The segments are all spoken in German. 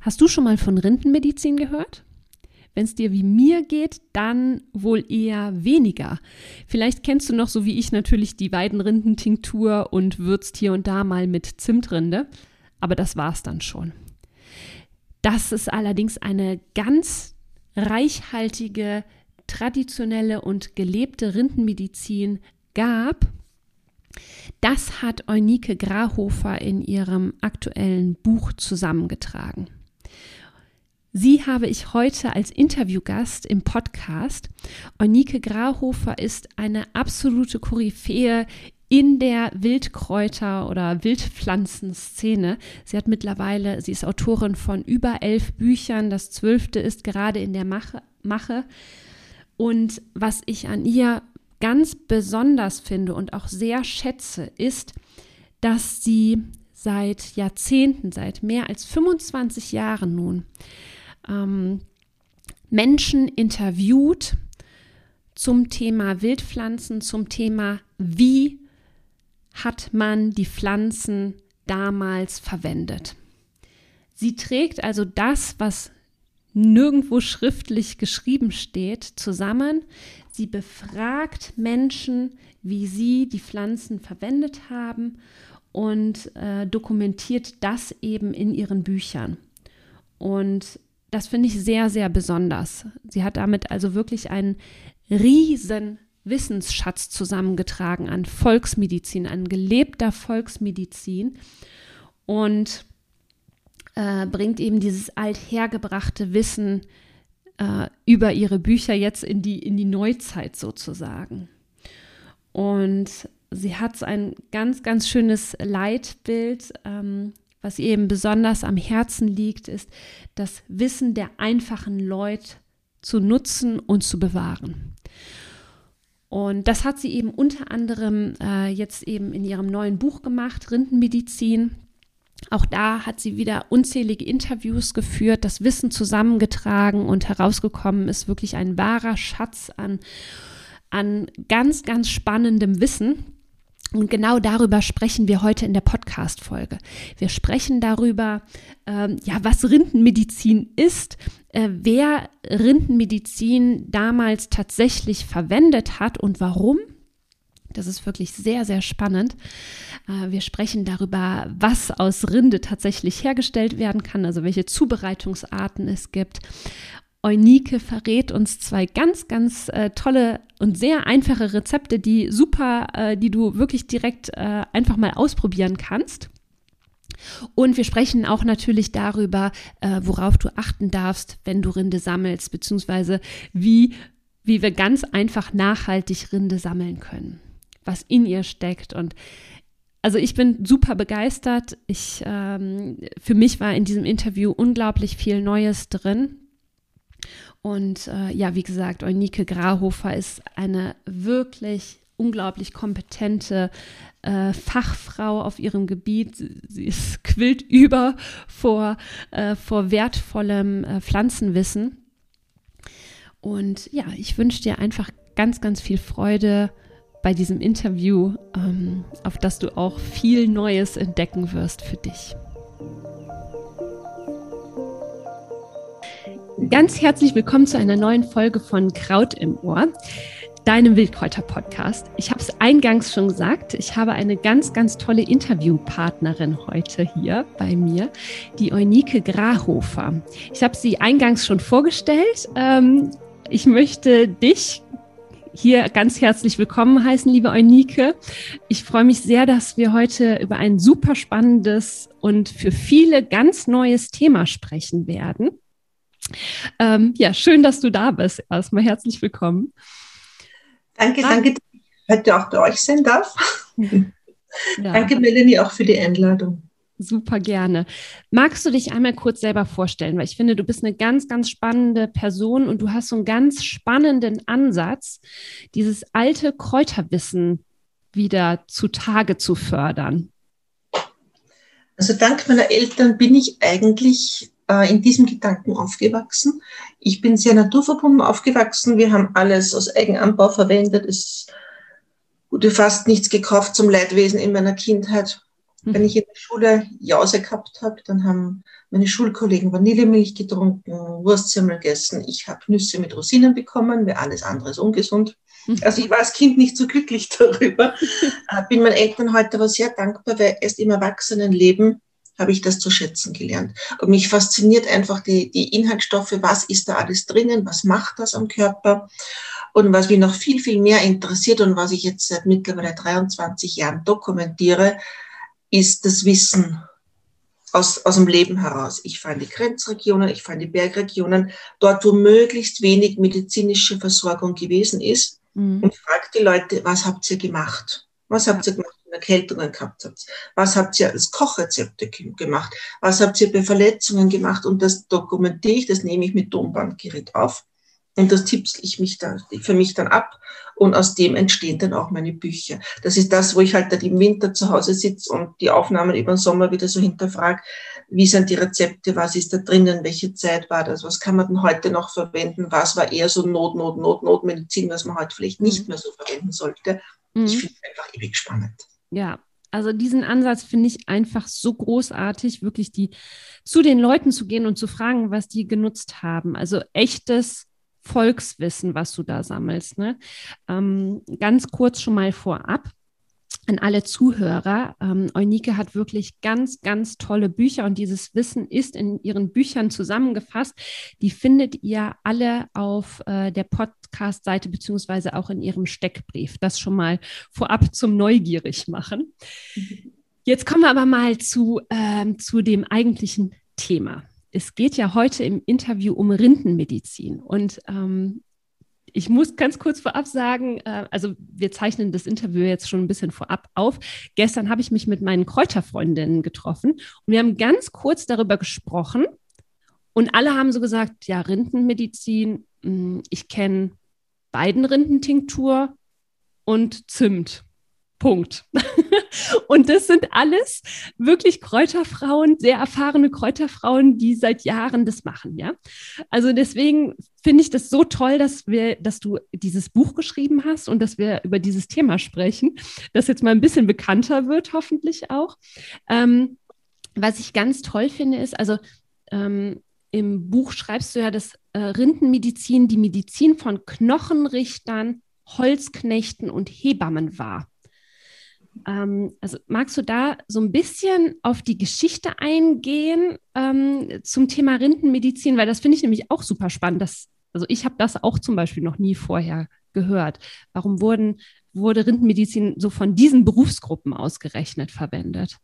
Hast du schon mal von Rindenmedizin gehört? Wenn es dir wie mir geht, dann wohl eher weniger. Vielleicht kennst du noch, so wie ich, natürlich die Weidenrindentinktur und würzt hier und da mal mit Zimtrinde. Aber das war's dann schon. Dass es allerdings eine ganz reichhaltige, traditionelle und gelebte Rindenmedizin gab, das hat Eunike Grahofer in ihrem aktuellen Buch zusammengetragen. Sie habe ich heute als Interviewgast im Podcast. Eunike Grahofer ist eine absolute Koryphäe in der Wildkräuter- oder Wildpflanzenszene. Sie hat mittlerweile, sie ist Autorin von über elf Büchern. Das zwölfte ist gerade in der Mache. Mache. Und was ich an ihr ganz besonders finde und auch sehr schätze, ist, dass sie seit Jahrzehnten, seit mehr als 25 Jahren nun, ähm, Menschen interviewt zum Thema Wildpflanzen, zum Thema, wie hat man die Pflanzen damals verwendet. Sie trägt also das, was nirgendwo schriftlich geschrieben steht, zusammen. Sie befragt Menschen, wie sie die Pflanzen verwendet haben und äh, dokumentiert das eben in ihren Büchern. Und das finde ich sehr, sehr besonders. Sie hat damit also wirklich einen riesen Wissensschatz zusammengetragen an Volksmedizin, an gelebter Volksmedizin und äh, bringt eben dieses althergebrachte Wissen äh, über ihre Bücher jetzt in die, in die Neuzeit sozusagen. Und sie hat ein ganz, ganz schönes Leitbild, ähm, was ihr eben besonders am Herzen liegt, ist das Wissen der einfachen Leute zu nutzen und zu bewahren. Und das hat sie eben unter anderem äh, jetzt eben in ihrem neuen Buch gemacht, Rindenmedizin. Auch da hat sie wieder unzählige Interviews geführt, das Wissen zusammengetragen und herausgekommen ist wirklich ein wahrer Schatz an, an ganz, ganz spannendem Wissen. Und genau darüber sprechen wir heute in der Podcast-Folge. Wir sprechen darüber, ähm, ja, was Rindenmedizin ist, äh, wer Rindenmedizin damals tatsächlich verwendet hat und warum. Das ist wirklich sehr, sehr spannend. Äh, wir sprechen darüber, was aus Rinde tatsächlich hergestellt werden kann, also welche Zubereitungsarten es gibt Eunike verrät uns zwei ganz, ganz äh, tolle und sehr einfache Rezepte, die super, äh, die du wirklich direkt äh, einfach mal ausprobieren kannst. Und wir sprechen auch natürlich darüber, äh, worauf du achten darfst, wenn du Rinde sammelst, beziehungsweise wie, wie wir ganz einfach nachhaltig Rinde sammeln können, was in ihr steckt. Und also ich bin super begeistert. Ich, ähm, für mich war in diesem Interview unglaublich viel Neues drin. Und äh, ja, wie gesagt, Eunike Grahofer ist eine wirklich unglaublich kompetente äh, Fachfrau auf ihrem Gebiet. Sie ist, quillt über vor, äh, vor wertvollem äh, Pflanzenwissen. Und ja, ich wünsche dir einfach ganz, ganz viel Freude bei diesem Interview, ähm, auf das du auch viel Neues entdecken wirst für dich. Ganz herzlich willkommen zu einer neuen Folge von Kraut im Ohr, deinem Wildkräuter-Podcast. Ich habe es eingangs schon gesagt, ich habe eine ganz, ganz tolle Interviewpartnerin heute hier bei mir, die Eunike Grahofer. Ich habe sie eingangs schon vorgestellt. Ähm, ich möchte dich hier ganz herzlich willkommen heißen, liebe Eunike. Ich freue mich sehr, dass wir heute über ein super spannendes und für viele ganz neues Thema sprechen werden. Ähm, ja, schön, dass du da bist. Erstmal herzlich willkommen. Danke, danke, dass ich heute auch bei euch sein darf. Ja. Danke, Melanie, auch für die Einladung. Super gerne. Magst du dich einmal kurz selber vorstellen? Weil ich finde, du bist eine ganz, ganz spannende Person und du hast so einen ganz spannenden Ansatz, dieses alte Kräuterwissen wieder zutage zu fördern. Also dank meiner Eltern bin ich eigentlich äh, in diesem Gedanken aufgewachsen. Ich bin sehr naturverbunden aufgewachsen. Wir haben alles aus Eigenanbau verwendet. Es wurde fast nichts gekauft zum Leidwesen in meiner Kindheit. Wenn ich in der Schule Jause gehabt habe, dann haben meine Schulkollegen Vanillemilch getrunken, Wurstsemmel gegessen. Ich habe Nüsse mit Rosinen bekommen, weil alles andere ist ungesund. Also ich war als Kind nicht so glücklich darüber. Äh, bin meinen Eltern heute aber sehr dankbar, weil erst im Erwachsenenleben habe ich das zu schätzen gelernt. Und mich fasziniert einfach die, die Inhaltsstoffe, was ist da alles drinnen, was macht das am Körper. Und was mich noch viel, viel mehr interessiert und was ich jetzt seit mittlerweile 23 Jahren dokumentiere, ist das Wissen aus, aus dem Leben heraus. Ich fahre in die Grenzregionen, ich fahre in die Bergregionen, dort, wo möglichst wenig medizinische Versorgung gewesen ist mhm. und frage die Leute, was habt ihr gemacht? Was habt ihr gemacht, Erkältungen gehabt habt? Was habt ihr als Kochrezepte gemacht? Was habt ihr bei Verletzungen gemacht? Und das dokumentiere ich, das nehme ich mit Tonbandgerät auf und das tippsel ich mich dann, für mich dann ab und aus dem entstehen dann auch meine Bücher. Das ist das, wo ich halt dann im Winter zu Hause sitze und die Aufnahmen über den Sommer wieder so hinterfrage, wie sind die Rezepte, was ist da drinnen, welche Zeit war das, was kann man denn heute noch verwenden, was war eher so Not, Not, Not, Notmedizin, was man heute vielleicht nicht mhm. mehr so verwenden sollte. Mhm. Ich finde es einfach ewig spannend. Ja, also diesen Ansatz finde ich einfach so großartig, wirklich die zu den Leuten zu gehen und zu fragen, was die genutzt haben. Also echtes Volkswissen, was du da sammelst. Ne? Ähm, ganz kurz schon mal vorab an alle Zuhörer. Ähm, Eunike hat wirklich ganz, ganz tolle Bücher und dieses Wissen ist in ihren Büchern zusammengefasst. Die findet ihr alle auf äh, der Podcast-Seite beziehungsweise auch in ihrem Steckbrief. Das schon mal vorab zum Neugierig machen. Jetzt kommen wir aber mal zu, ähm, zu dem eigentlichen Thema es geht ja heute im Interview um Rindenmedizin. Und ähm, ich muss ganz kurz vorab sagen, äh, also wir zeichnen das Interview jetzt schon ein bisschen vorab auf. Gestern habe ich mich mit meinen Kräuterfreundinnen getroffen und wir haben ganz kurz darüber gesprochen. Und alle haben so gesagt, ja, Rindenmedizin, hm, ich kenne beiden Rindentinktur und Zimt. Punkt. und das sind alles wirklich Kräuterfrauen, sehr erfahrene Kräuterfrauen, die seit Jahren das machen, ja. Also deswegen finde ich das so toll, dass wir, dass du dieses Buch geschrieben hast und dass wir über dieses Thema sprechen, das jetzt mal ein bisschen bekannter wird, hoffentlich auch. Ähm, was ich ganz toll finde, ist, also ähm, im Buch schreibst du ja, dass äh, Rindenmedizin die Medizin von Knochenrichtern, Holzknechten und Hebammen war. Ähm, also magst du da so ein bisschen auf die Geschichte eingehen ähm, zum Thema Rindenmedizin, weil das finde ich nämlich auch super spannend. Das, also ich habe das auch zum Beispiel noch nie vorher gehört. Warum wurden, wurde Rindenmedizin so von diesen Berufsgruppen ausgerechnet verwendet?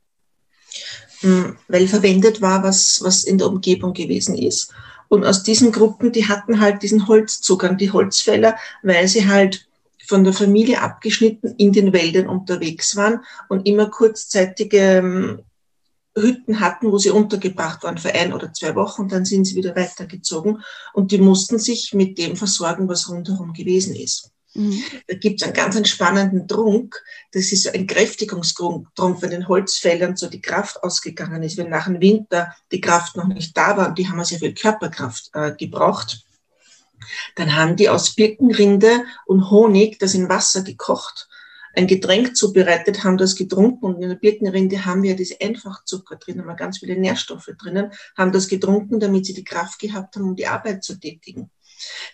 Hm, weil verwendet war, was, was in der Umgebung gewesen ist. Und aus diesen Gruppen, die hatten halt diesen Holzzugang, die Holzfäller, weil sie halt von der Familie abgeschnitten in den Wäldern unterwegs waren und immer kurzzeitige ähm, Hütten hatten, wo sie untergebracht waren für ein oder zwei Wochen und dann sind sie wieder weitergezogen und die mussten sich mit dem versorgen, was rundherum gewesen ist. Mhm. Da gibt es einen ganz spannenden Trunk. Das ist so ein Kräftigungstrunk, wenn den Holzfällern so die Kraft ausgegangen ist, wenn nach dem Winter die Kraft noch nicht da war und die haben sehr viel Körperkraft äh, gebraucht dann haben die aus Birkenrinde und Honig das in Wasser gekocht, ein Getränk zubereitet, haben das getrunken und in der Birkenrinde haben wir diese Einfachzucker drin, haben wir ganz viele Nährstoffe drinnen, haben das getrunken, damit sie die Kraft gehabt haben, um die Arbeit zu tätigen.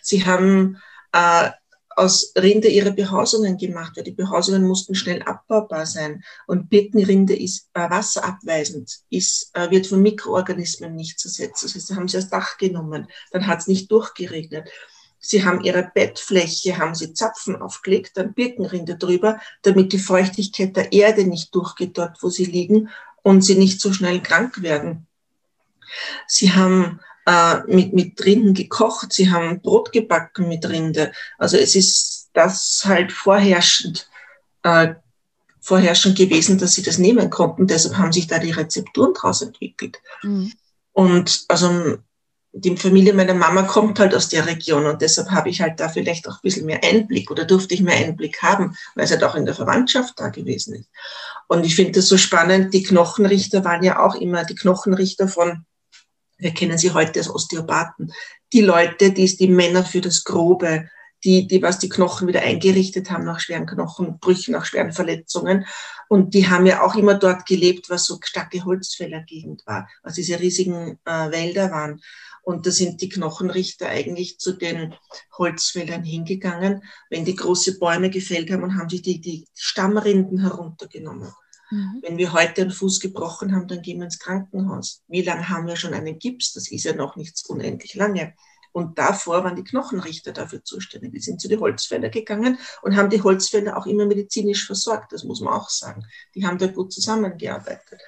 Sie haben äh, aus Rinde ihre Behausungen gemacht, weil die Behausungen mussten schnell abbaubar sein. Und Birkenrinde ist äh, wasserabweisend, ist, äh, wird von Mikroorganismen nicht zersetzt. Das heißt, haben sie das Dach genommen, dann hat es nicht durchgeregnet. Sie haben ihre Bettfläche, haben sie Zapfen aufgelegt, dann Birkenrinde drüber, damit die Feuchtigkeit der Erde nicht durchgeht dort, wo sie liegen und sie nicht so schnell krank werden. Sie haben äh, mit, mit Rinden gekocht, sie haben Brot gebacken mit Rinde. Also es ist das halt vorherrschend, äh, vorherrschend gewesen, dass sie das nehmen konnten. Deshalb haben sich da die Rezepturen draus entwickelt. Mhm. Und also die Familie meiner Mama kommt halt aus der Region und deshalb habe ich halt da vielleicht auch ein bisschen mehr Einblick oder durfte ich mehr Einblick haben, weil es halt auch in der Verwandtschaft da gewesen ist. Und ich finde das so spannend, die Knochenrichter waren ja auch immer die Knochenrichter von wir kennen sie heute als Osteopathen, die Leute, die, die Männer für das Grobe, die, die was die Knochen wieder eingerichtet haben nach schweren Knochenbrüchen, nach schweren Verletzungen. Und die haben ja auch immer dort gelebt, was so starke Holzfällergegend war, was diese riesigen äh, Wälder waren. Und da sind die Knochenrichter eigentlich zu den Holzfällern hingegangen, wenn die große Bäume gefällt haben und haben sich die, die Stammrinden heruntergenommen. Mhm. Wenn wir heute einen Fuß gebrochen haben, dann gehen wir ins Krankenhaus. Wie lange haben wir schon einen Gips? Das ist ja noch nicht unendlich lange. Und davor waren die Knochenrichter dafür zuständig. Die sind zu den Holzfäller gegangen und haben die Holzfäller auch immer medizinisch versorgt. Das muss man auch sagen. Die haben da gut zusammengearbeitet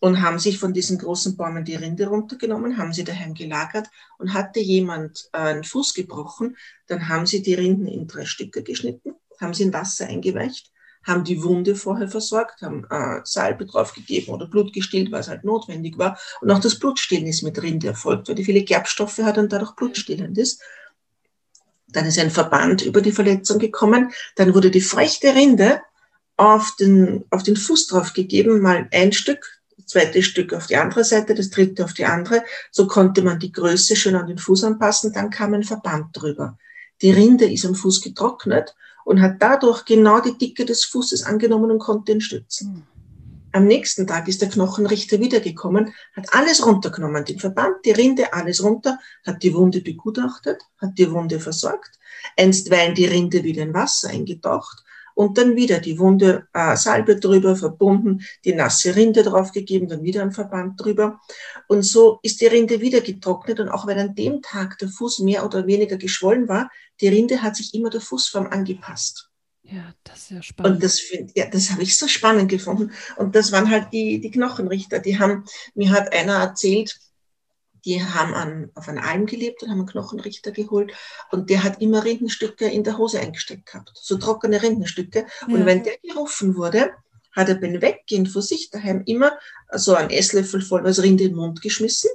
und haben sich von diesen großen Bäumen die Rinde runtergenommen, haben sie daheim gelagert und hatte jemand äh, einen Fuß gebrochen, dann haben sie die Rinden in drei Stücke geschnitten, haben sie in Wasser eingeweicht haben die Wunde vorher versorgt, haben äh, Salbe draufgegeben oder Blut gestillt, was halt notwendig war. Und auch das Blutstillen ist mit Rinde erfolgt, weil die viele Gerbstoffe hat und dadurch blutstillend ist. Dann ist ein Verband über die Verletzung gekommen. Dann wurde die feuchte Rinde auf den, auf den Fuß draufgegeben, mal ein Stück, das zweite Stück auf die andere Seite, das dritte auf die andere. So konnte man die Größe schön an den Fuß anpassen. Dann kam ein Verband drüber. Die Rinde ist am Fuß getrocknet und hat dadurch genau die Dicke des Fußes angenommen und konnte ihn stützen. Hm. Am nächsten Tag ist der Knochenrichter wiedergekommen, hat alles runtergenommen, den Verband, die Rinde, alles runter, hat die Wunde begutachtet, hat die Wunde versorgt, einstweilen die Rinde wieder in Wasser eingetaucht und dann wieder die Wunde äh, Salbe drüber verbunden, die nasse Rinde draufgegeben, dann wieder ein Verband drüber. Und so ist die Rinde wieder getrocknet und auch wenn an dem Tag der Fuß mehr oder weniger geschwollen war, die Rinde hat sich immer der Fußform angepasst. Ja, das ist ja spannend. Und das, ja, das habe ich so spannend gefunden. Und das waren halt die, die Knochenrichter. Die haben, mir hat einer erzählt, die haben an, auf einer Alm gelebt und haben einen Knochenrichter geholt und der hat immer Rindenstücke in der Hose eingesteckt gehabt, so trockene Rindenstücke. Ja. Und wenn der gerufen wurde, hat er beim Weggehen vor sich daheim immer so einen Esslöffel voll was Rinde in den Mund geschmissen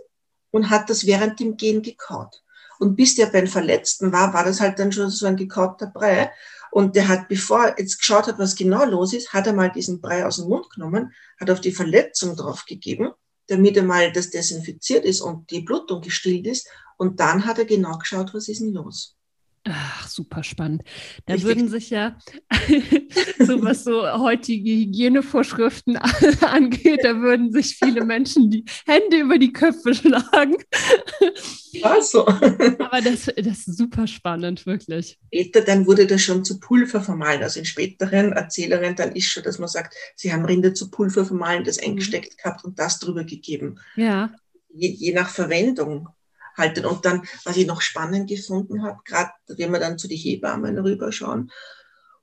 und hat das während dem Gehen gekaut. Und bis der beim Verletzten war, war das halt dann schon so ein gekauter Brei. Und der hat, bevor er jetzt geschaut hat, was genau los ist, hat er mal diesen Brei aus dem Mund genommen, hat auf die Verletzung draufgegeben damit einmal das desinfiziert ist und die Blutung gestillt ist. Und dann hat er genau geschaut, was ist denn los. Ach, super spannend. Da Richtig. würden sich ja, so was so heutige Hygienevorschriften angeht, da würden sich viele Menschen die Hände über die Köpfe schlagen. Also. Aber das, das ist super spannend, wirklich. Später dann wurde das schon zu Pulver vermahlen. Also in späteren Erzählungen dann ist schon, dass man sagt, sie haben Rinde zu Pulver vermahlen, das mhm. eingesteckt gehabt und das drüber gegeben. Ja. Je, je nach Verwendung halten. Und dann, was ich noch spannend gefunden habe, gerade wenn wir dann zu den Hebammen rüberschauen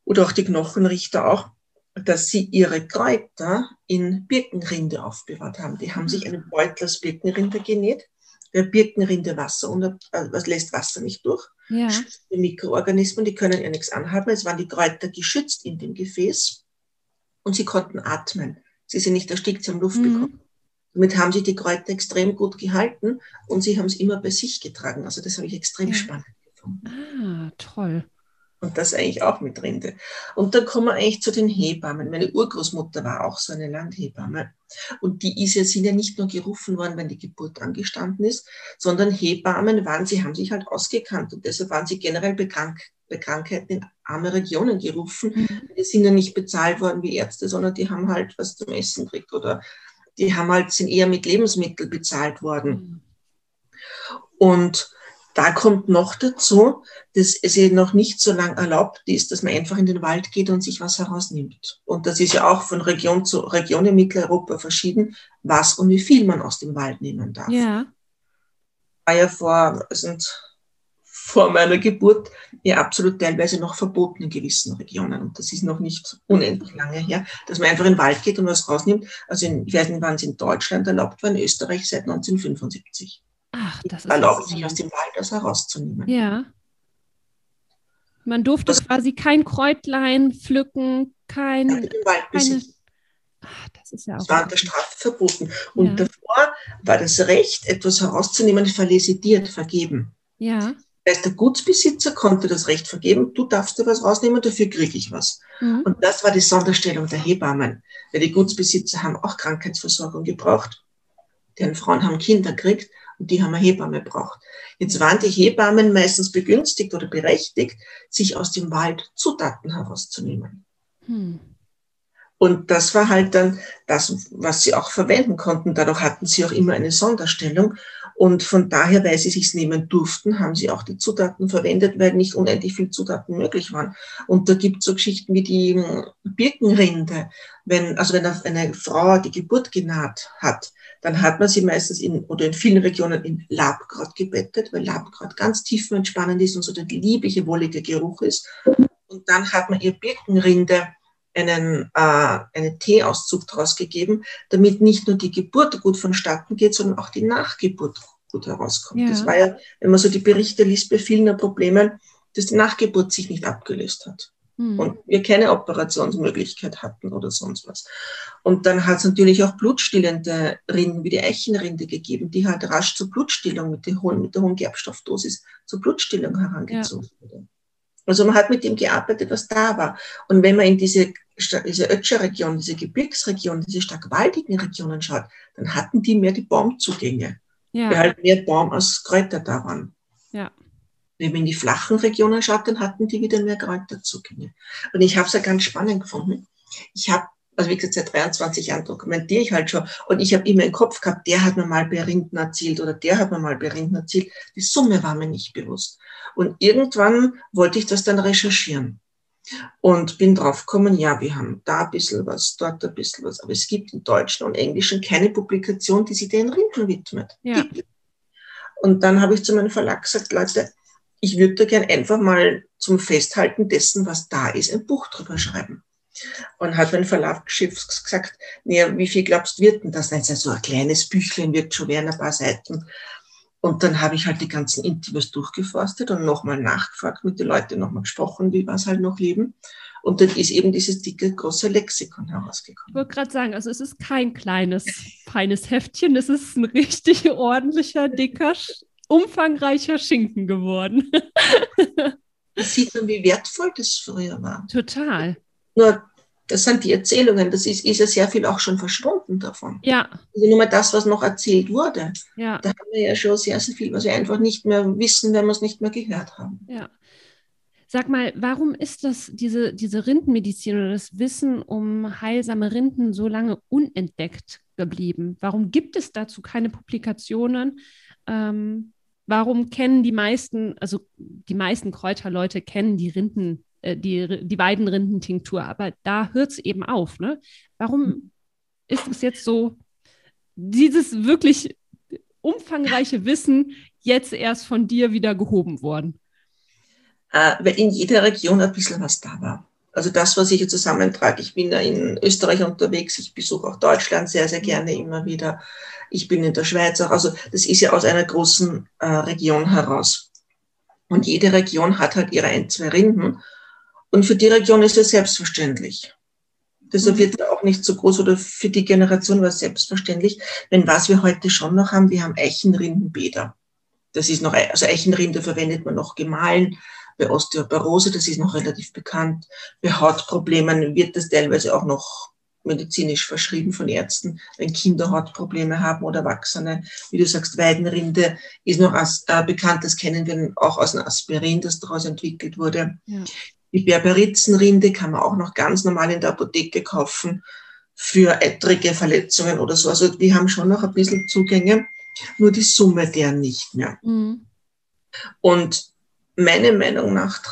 oder auch die Knochenrichter auch, dass sie ihre Kräuter in Birkenrinde aufbewahrt haben. Die haben sich einen Beutel aus Birkenrinde genäht. Der Birkenrinde Wasser und äh, was lässt Wasser nicht durch. Ja. Die Mikroorganismen, die können ja nichts anhaben. Es waren die Kräuter geschützt in dem Gefäß und sie konnten atmen. Sie sind nicht erstickt, sie haben Luft mhm. bekommen. Damit haben sich die Kräuter extrem gut gehalten und sie haben es immer bei sich getragen. Also das habe ich extrem ja. spannend gefunden. Ah, toll. Und das eigentlich auch mit Rinde. Und dann kommen wir eigentlich zu den Hebammen. Meine Urgroßmutter war auch so eine Landhebamme. Und die ist ja, sind ja nicht nur gerufen worden, wenn die Geburt angestanden ist, sondern Hebammen waren, sie haben sich halt ausgekannt. Und deshalb waren sie generell bekannt, bei Krankheiten in arme Regionen gerufen. Mhm. Die sind ja nicht bezahlt worden wie Ärzte, sondern die haben halt was zum Essen gekriegt oder die haben halt, sind eher mit Lebensmitteln bezahlt worden. Und da kommt noch dazu, dass es ja noch nicht so lange erlaubt ist, dass man einfach in den Wald geht und sich was herausnimmt. Und das ist ja auch von Region zu Region in Mitteleuropa verschieden, was und wie viel man aus dem Wald nehmen darf. Ja. War ja vor, sind vor meiner Geburt ja absolut teilweise noch verboten in gewissen Regionen. Und das ist noch nicht unendlich lange her, dass man einfach in den Wald geht und was rausnimmt. Also in, ich weiß nicht, wann es in Deutschland erlaubt war, in Österreich seit 1975. Ach, das ist erlaubt sich aus dem Wald das herauszunehmen. Ja. Man durfte das, quasi kein Kräutlein pflücken, kein. Ja, im Wald keine, Ach, das ist ja auch. Das war unter Strafe verboten. Und ja. davor war das Recht, etwas herauszunehmen, verlesidiert, vergeben. Ja. Das heißt, der Gutsbesitzer konnte das Recht vergeben, du darfst dir was rausnehmen, dafür kriege ich was. Mhm. Und das war die Sonderstellung der Hebammen. Weil die Gutsbesitzer haben auch Krankheitsversorgung gebraucht. Deren Frauen haben Kinder gekriegt Und die haben eine Hebamme braucht. Jetzt waren die Hebammen meistens begünstigt oder berechtigt, sich aus dem Wald Zutaten herauszunehmen. Hm. Und das war halt dann das, was sie auch verwenden konnten. Dadurch hatten sie auch immer eine Sonderstellung. Und von daher, weil sie sich's nehmen durften, haben sie auch die Zutaten verwendet, weil nicht unendlich viel Zutaten möglich waren. Und da gibt es so Geschichten wie die hm, Birkenrinde. Wenn, also wenn eine Frau die Geburt genaht hat, dann hat man sie meistens in, oder in vielen Regionen in Labkraut gebettet, weil Labkraut ganz tiefenentspannend ist und so der liebliche, wollige Geruch ist. Und dann hat man ihr Birkenrinde einen, äh, einen Teeauszug daraus gegeben, damit nicht nur die Geburt gut vonstatten geht, sondern auch die Nachgeburt gut herauskommt. Ja. Das war ja, wenn man so die Berichte liest, bei vielen Problemen, dass die Nachgeburt sich nicht abgelöst hat. Hm. Und wir keine Operationsmöglichkeit hatten oder sonst was. Und dann hat es natürlich auch blutstillende Rinden wie die Eichenrinde gegeben, die halt rasch zur Blutstillung mit der hohen, mit der hohen Gerbstoffdosis zur Blutstillung herangezogen ja. wurde. Also man hat mit dem gearbeitet, was da war. Und wenn man in diese, diese Ötscher-Region, diese Gebirgsregion, diese stark waldigen Regionen schaut, dann hatten die mehr die Baumzugänge. Ja. Weil halt mehr Baum als Kräuter da waren. Ja. Wenn man in die flachen Regionen schaut, dann hatten die wieder mehr Kräuterzugänge. Und ich habe es ja ganz spannend gefunden. Ich habe also wie gesagt, seit 23 Jahren dokumentiere ich halt schon. Und ich habe immer im Kopf gehabt, der hat mir mal bei Rinden erzählt oder der hat mir mal bei Rinden erzählt. Die Summe war mir nicht bewusst. Und irgendwann wollte ich das dann recherchieren. Und bin draufgekommen, ja, wir haben da ein bisschen was, dort ein bisschen was. Aber es gibt im Deutschen und Englischen keine Publikation, die sich den Rinden widmet. Ja. Und dann habe ich zu meinem Verlag gesagt, Leute, ich würde da gern einfach mal zum Festhalten dessen, was da ist, ein Buch drüber schreiben. Und hat mein Verlagsschiff gesagt, naja, wie viel glaubst du, wird denn das? Nein, so ein kleines Büchlein wird schon werden, ein paar Seiten. Und dann habe ich halt die ganzen Interviews durchgeforstet und nochmal nachgefragt, mit den Leuten nochmal gesprochen, wie was halt noch leben. Und dann ist eben dieses dicke, große Lexikon herausgekommen. Ich wollte gerade sagen, also es ist kein kleines, feines Heftchen, es ist ein richtig ordentlicher, dicker, umfangreicher Schinken geworden. Das sieht man, wie wertvoll das früher war. Total. Nur, das sind die Erzählungen, das ist, ist ja sehr viel auch schon verschwunden davon. Ja. Also nur mal das, was noch erzählt wurde. Ja. Da haben wir ja schon sehr, sehr viel, was wir einfach nicht mehr wissen, wenn wir es nicht mehr gehört haben. Ja. Sag mal, warum ist das, diese, diese Rindenmedizin oder das Wissen um heilsame Rinden so lange unentdeckt geblieben? Warum gibt es dazu keine Publikationen? Ähm, warum kennen die meisten, also die meisten Kräuterleute kennen die Rinden die, die Weidenrindentinktur. Aber da hört es eben auf. Ne? Warum hm. ist es jetzt so, dieses wirklich umfangreiche Wissen jetzt erst von dir wieder gehoben worden? Äh, weil in jeder Region ein bisschen was da war. Also das, was ich hier zusammentrage, ich bin ja in Österreich unterwegs, ich besuche auch Deutschland sehr, sehr gerne immer wieder. Ich bin in der Schweiz auch. Also das ist ja aus einer großen äh, Region heraus. Und jede Region hat halt ihre ein, zwei Rinden. Und für die Region ist es selbstverständlich. Deshalb mhm. wird auch nicht so groß oder für die Generation war es selbstverständlich. Wenn was wir heute schon noch haben, wir haben Eichenrindenbäder. Das ist noch, also Eichenrinde verwendet man noch gemahlen. Bei Osteoporose, das ist noch relativ bekannt. Bei Hautproblemen wird das teilweise auch noch medizinisch verschrieben von Ärzten, wenn Kinder Hautprobleme haben oder Erwachsene. Wie du sagst, Weidenrinde ist noch as, äh, bekannt, das kennen wir auch aus dem Aspirin, das daraus entwickelt wurde. Ja. Die Berberitzenrinde kann man auch noch ganz normal in der Apotheke kaufen für ettrige Verletzungen oder so. Also die haben schon noch ein bisschen Zugänge, nur die Summe der nicht mehr. Mhm. Und meine Meinung nach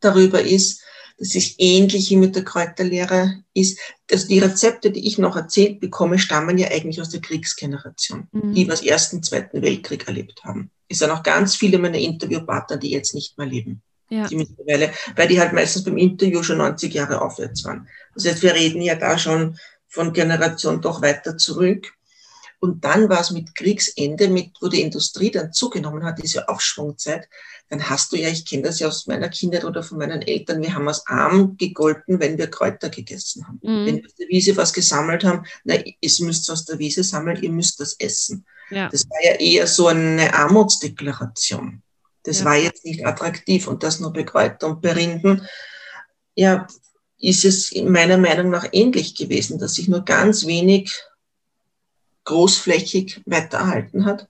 darüber ist, dass ich ähnlich wie mit der Kräuterlehre ist, dass die Rezepte, die ich noch erzählt bekomme, stammen ja eigentlich aus der Kriegsgeneration, mhm. die was Ersten, Zweiten Weltkrieg erlebt haben. Es sind auch ganz viele meiner Interviewpartner, die jetzt nicht mehr leben ja. die mittlerweile, weil die halt meistens beim Interview schon 90 Jahre aufwärts waren. Das heißt, wir reden ja da schon von Generation doch weiter zurück. Und dann war es mit Kriegsende, mit, wo die Industrie dann zugenommen hat, diese Aufschwungzeit, dann hast du ja, ich kenne das ja aus meiner Kindheit oder von meinen Eltern, wir haben aus arm gegolten, wenn wir Kräuter gegessen haben. Mhm. Wenn wir aus der Wiese was gesammelt haben, na, ihr müsst aus der Wiese sammeln, ihr müsst das essen. Ja. Das war ja eher so eine Armutsdeklaration. Das ja. war jetzt nicht attraktiv und das nur bei Kräuter und bei Rinden. Ja, ist es in meiner Meinung nach ähnlich gewesen, dass sich nur ganz wenig großflächig weitererhalten hat.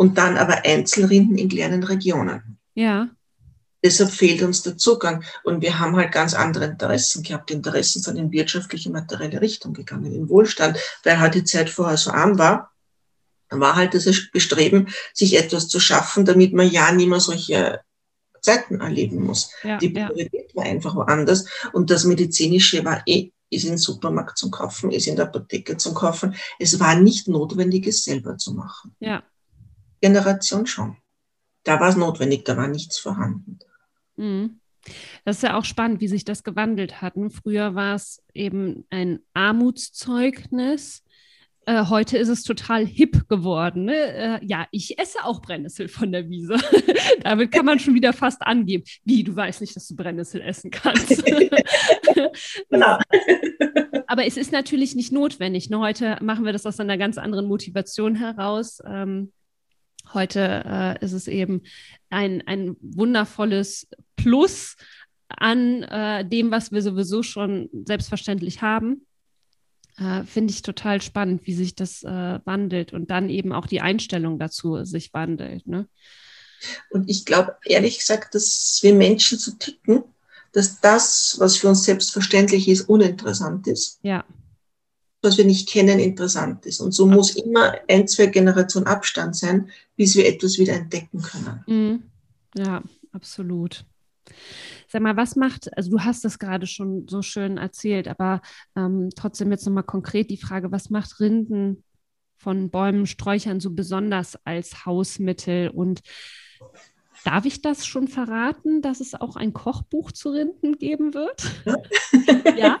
und dann aber Einzelrinden in kleinen Regionen. Ja. Deshalb fehlt uns der Zugang. Und wir haben halt ganz andere Interessen gehabt. Die Interessen sind in wirtschaftliche, materielle Richtung gegangen, in Wohlstand, weil halt die Zeit vorher so arm war. War halt das Bestreben, sich etwas zu schaffen, damit man ja nicht mehr solche Zeiten erleben muss. Ja, die Priorität ja. war einfach woanders. Und das Medizinische war eh, ist im Supermarkt zum Kaufen, ist in der Apotheke zum Kaufen. Es war nicht notwendig, es selber zu machen. Ja. Generation schon. Da war es notwendig, da war nichts vorhanden. Mhm. Das ist ja auch spannend, wie sich das gewandelt hat. Früher war es eben ein Armutszeugnis. Äh, heute ist es total hip geworden. Ne? Äh, ja, ich esse auch Brennnessel von der Wiese. Damit kann man schon wieder fast angeben. Wie, du weißt nicht, dass du Brennnessel essen kannst. genau. Aber es ist natürlich nicht notwendig. Ne? Heute machen wir das aus einer ganz anderen Motivation heraus. Ähm, Heute äh, ist es eben ein, ein wundervolles Plus an äh, dem, was wir sowieso schon selbstverständlich haben. Äh, Finde ich total spannend, wie sich das äh, wandelt und dann eben auch die Einstellung dazu sich wandelt. Ne? Und ich glaube, ehrlich gesagt, dass wir Menschen so ticken, dass das, was für uns selbstverständlich ist, uninteressant ist. Ja was wir nicht kennen, interessant ist. Und so muss immer ein, zwei Generationen Abstand sein, bis wir etwas wieder entdecken können. Mhm. Ja, absolut. Sag mal, was macht, also du hast das gerade schon so schön erzählt, aber ähm, trotzdem jetzt nochmal konkret die Frage, was macht Rinden von Bäumen, Sträuchern so besonders als Hausmittel und Darf ich das schon verraten, dass es auch ein Kochbuch zu Rinden geben wird? ja,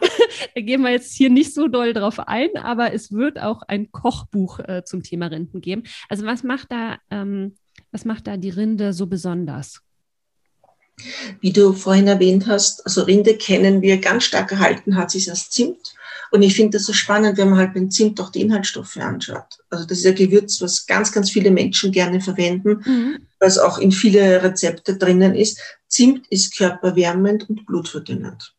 da gehen wir jetzt hier nicht so doll drauf ein, aber es wird auch ein Kochbuch äh, zum Thema Rinden geben. Also was macht da, ähm, was macht da die Rinde so besonders? Wie du vorhin erwähnt hast, also Rinde kennen wir ganz stark erhalten, hat sich als Zimt. Und ich finde das so spannend, wenn man halt beim Zimt auch die Inhaltsstoffe anschaut. Also das ist ein Gewürz, was ganz, ganz viele Menschen gerne verwenden, mhm. was auch in viele Rezepte drinnen ist. Zimt ist körperwärmend und blutverdünnend.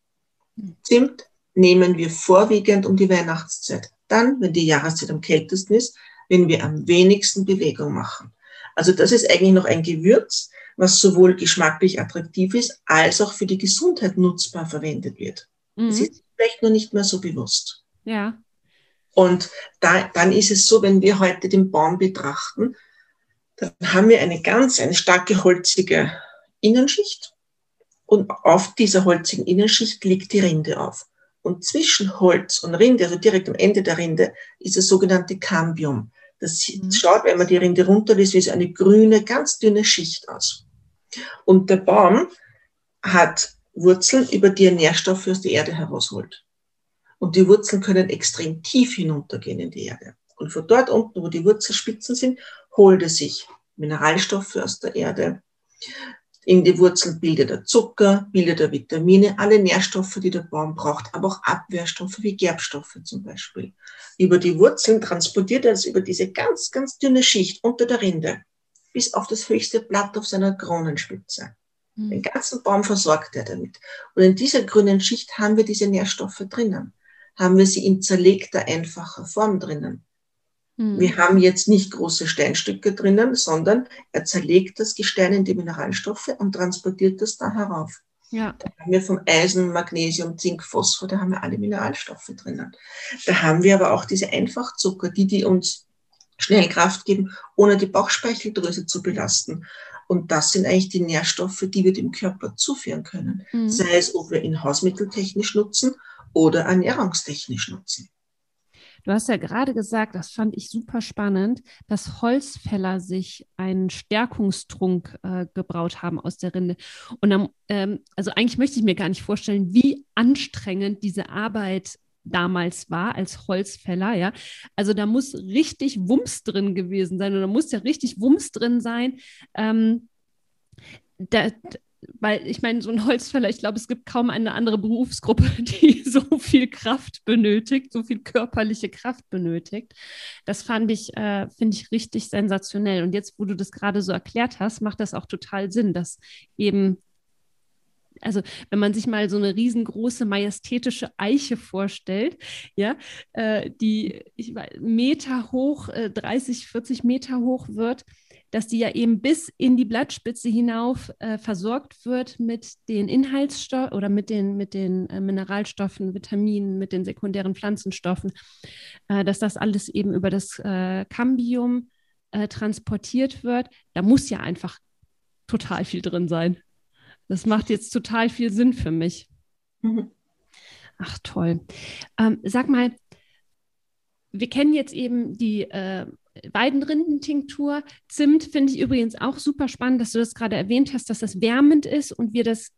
Mhm. Zimt nehmen wir vorwiegend um die Weihnachtszeit. Dann, wenn die Jahreszeit am kältesten ist, wenn wir am wenigsten Bewegung machen. Also das ist eigentlich noch ein Gewürz, was sowohl geschmacklich attraktiv ist, als auch für die Gesundheit nutzbar verwendet wird. Mhm. Das ist vielleicht nur nicht mehr so bewusst. Ja. Und da, dann ist es so, wenn wir heute den Baum betrachten, dann haben wir eine ganz, eine starke holzige Innenschicht. Und auf dieser holzigen Innenschicht liegt die Rinde auf. Und zwischen Holz und Rinde, also direkt am Ende der Rinde, ist das sogenannte Cambium. Das mhm. schaut, wenn man die Rinde runterlässt, wie so eine grüne, ganz dünne Schicht aus. Und der Baum hat Wurzeln, über die er Nährstoffe aus der Erde herausholt. Und die Wurzeln können extrem tief hinuntergehen in die Erde. Und von dort unten, wo die Wurzelspitzen sind, holt er sich Mineralstoffe aus der Erde. In die Wurzeln bildet er Zucker, bildet er Vitamine, alle Nährstoffe, die der Baum braucht, aber auch Abwehrstoffe wie Gerbstoffe zum Beispiel. Über die Wurzeln transportiert er es über diese ganz, ganz dünne Schicht unter der Rinde bis auf das höchste Blatt auf seiner Kronenspitze. Mhm. Den ganzen Baum versorgt er damit. Und in dieser grünen Schicht haben wir diese Nährstoffe drinnen. Haben wir sie in zerlegter, einfacher Form drinnen. Mhm. Wir haben jetzt nicht große Steinstücke drinnen, sondern er zerlegt das Gestein in die Mineralstoffe und transportiert das da herauf. Ja. Da haben wir vom Eisen, Magnesium, Zink, Phosphor, da haben wir alle Mineralstoffe drinnen. Da haben wir aber auch diese Einfachzucker, die, die uns schnell Kraft geben, ohne die Bauchspeicheldrüse zu belasten. Und das sind eigentlich die Nährstoffe, die wir dem Körper zuführen können. Mhm. Sei es, ob wir ihn hausmitteltechnisch nutzen oder ernährungstechnisch nutzen. Du hast ja gerade gesagt, das fand ich super spannend, dass Holzfäller sich einen Stärkungstrunk äh, gebraut haben aus der Rinde. Und dann, ähm, also eigentlich möchte ich mir gar nicht vorstellen, wie anstrengend diese Arbeit damals war als Holzfäller, ja. Also da muss richtig Wumms drin gewesen sein oder muss ja richtig Wumms drin sein. Ähm, da, weil ich meine, so ein Holzfäller, ich glaube, es gibt kaum eine andere Berufsgruppe, die so viel Kraft benötigt, so viel körperliche Kraft benötigt. Das fand ich, äh, finde ich richtig sensationell. Und jetzt, wo du das gerade so erklärt hast, macht das auch total Sinn, dass eben also wenn man sich mal so eine riesengroße majestätische Eiche vorstellt, ja, äh, die ich weiß, Meter hoch, äh, 30, 40 Meter hoch wird, dass die ja eben bis in die Blattspitze hinauf äh, versorgt wird mit den Inhaltsstoffen oder mit den, mit den äh, Mineralstoffen, Vitaminen, mit den sekundären Pflanzenstoffen, äh, dass das alles eben über das äh, Cambium transportiert wird. Da muss ja einfach total viel drin sein. Das macht jetzt total viel Sinn für mich. Mhm. Ach toll. Ähm, sag mal, wir kennen jetzt eben die äh, Weidenrindentinktur. Zimt finde ich übrigens auch super spannend, dass du das gerade erwähnt hast, dass das wärmend ist und wir das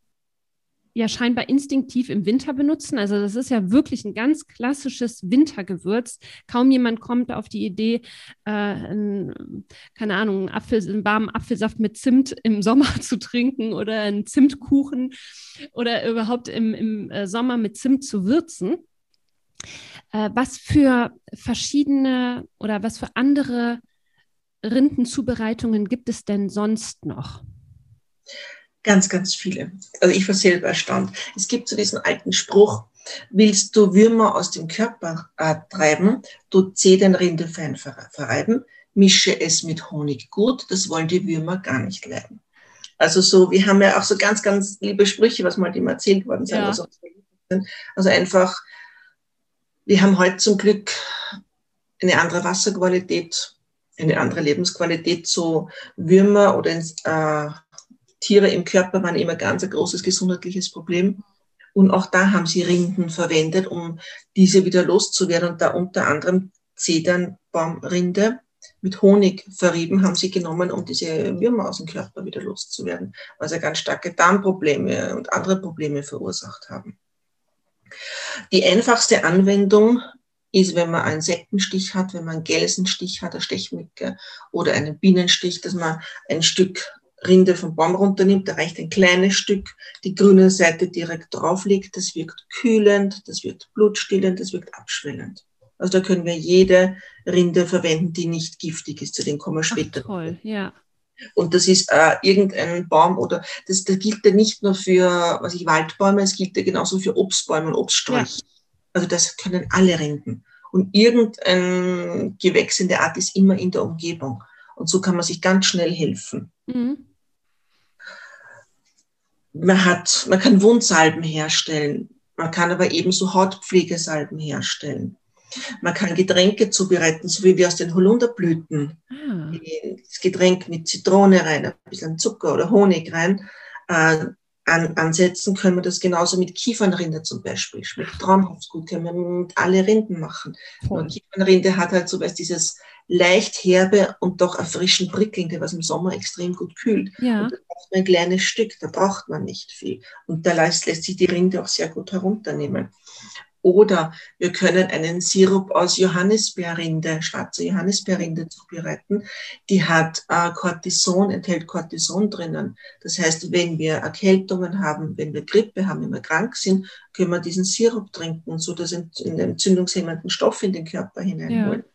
ja scheinbar instinktiv im Winter benutzen. Also das ist ja wirklich ein ganz klassisches Wintergewürz. Kaum jemand kommt auf die Idee, äh, ein, keine Ahnung, einen, Apfel, einen warmen Apfelsaft mit Zimt im Sommer zu trinken oder einen Zimtkuchen oder überhaupt im, im äh, Sommer mit Zimt zu würzen. Äh, was für verschiedene oder was für andere Rindenzubereitungen gibt es denn sonst noch? Ganz, ganz viele. Also ich war selber erstaunt. Es gibt so diesen alten Spruch, willst du Würmer aus dem Körper äh, treiben, du Zedernrinde fein verreiben, mische es mit Honig gut, das wollen die Würmer gar nicht leiden. Also so, wir haben ja auch so ganz, ganz liebe Sprüche, was mal dem erzählt worden sind. Ja. Also, also einfach wir haben heute zum Glück eine andere Wasserqualität, eine andere Lebensqualität. So Würmer oder äh, Tiere im Körper waren immer ganz ein großes gesundheitliches Problem. Und auch da haben sie Rinden verwendet, um diese wieder loszuwerden. Und da unter anderem Zedernbaumrinde mit Honig verrieben haben sie genommen, um diese Würmer aus dem Körper wieder loszuwerden, was ja ganz starke Darmprobleme und andere Probleme verursacht haben. Die einfachste Anwendung ist, wenn man einen Sektenstich hat, wenn man einen Gelsenstich hat, eine Stechmücke oder einen Bienenstich, dass man ein Stück Rinde vom Baum runternimmt, da reicht ein kleines Stück, die grüne Seite direkt drauflegt, das wirkt kühlend, das wirkt blutstillend, das wirkt abschwellend. Also da können wir jede Rinde verwenden, die nicht giftig ist, zu denen kommen wir später. Ach, toll, ja. Und das ist äh, irgendein Baum oder das, das gilt ja nicht nur für, was ich, Waldbäume, es gilt ja genauso für Obstbäume und Obststräucher. Ja. Also das können alle Rinden. Und irgendein Gewächs in der Art ist immer in der Umgebung. Und so kann man sich ganz schnell helfen. Mhm. Man hat, man kann Wundsalben herstellen. Man kann aber ebenso Hautpflegesalben herstellen. Man kann Getränke zubereiten, so wie wir aus den Holunderblüten. Ah. Das Getränk mit Zitrone rein, ein bisschen Zucker oder Honig rein. An, ansetzen können wir das genauso mit Kiefernrinde zum Beispiel. Schmeckt traumhaft gut, können wir mit alle Rinden machen. Cool. Kiefernrinde hat halt so was dieses leicht herbe und doch erfrischend prickelnde, was im Sommer extrem gut kühlt. Ja. Und da braucht man ein kleines Stück, da braucht man nicht viel. Und da lässt, lässt sich die Rinde auch sehr gut herunternehmen. Oder wir können einen Sirup aus Johannisbeerrinde, schwarze Johannisbeerrinde zubereiten. Die hat äh, Cortison, enthält Cortison drinnen. Das heißt, wenn wir Erkältungen haben, wenn wir Grippe haben, wenn wir krank sind, können wir diesen Sirup trinken, so dass in den entzündungshemmenden Stoff in den Körper hineinholen. Ja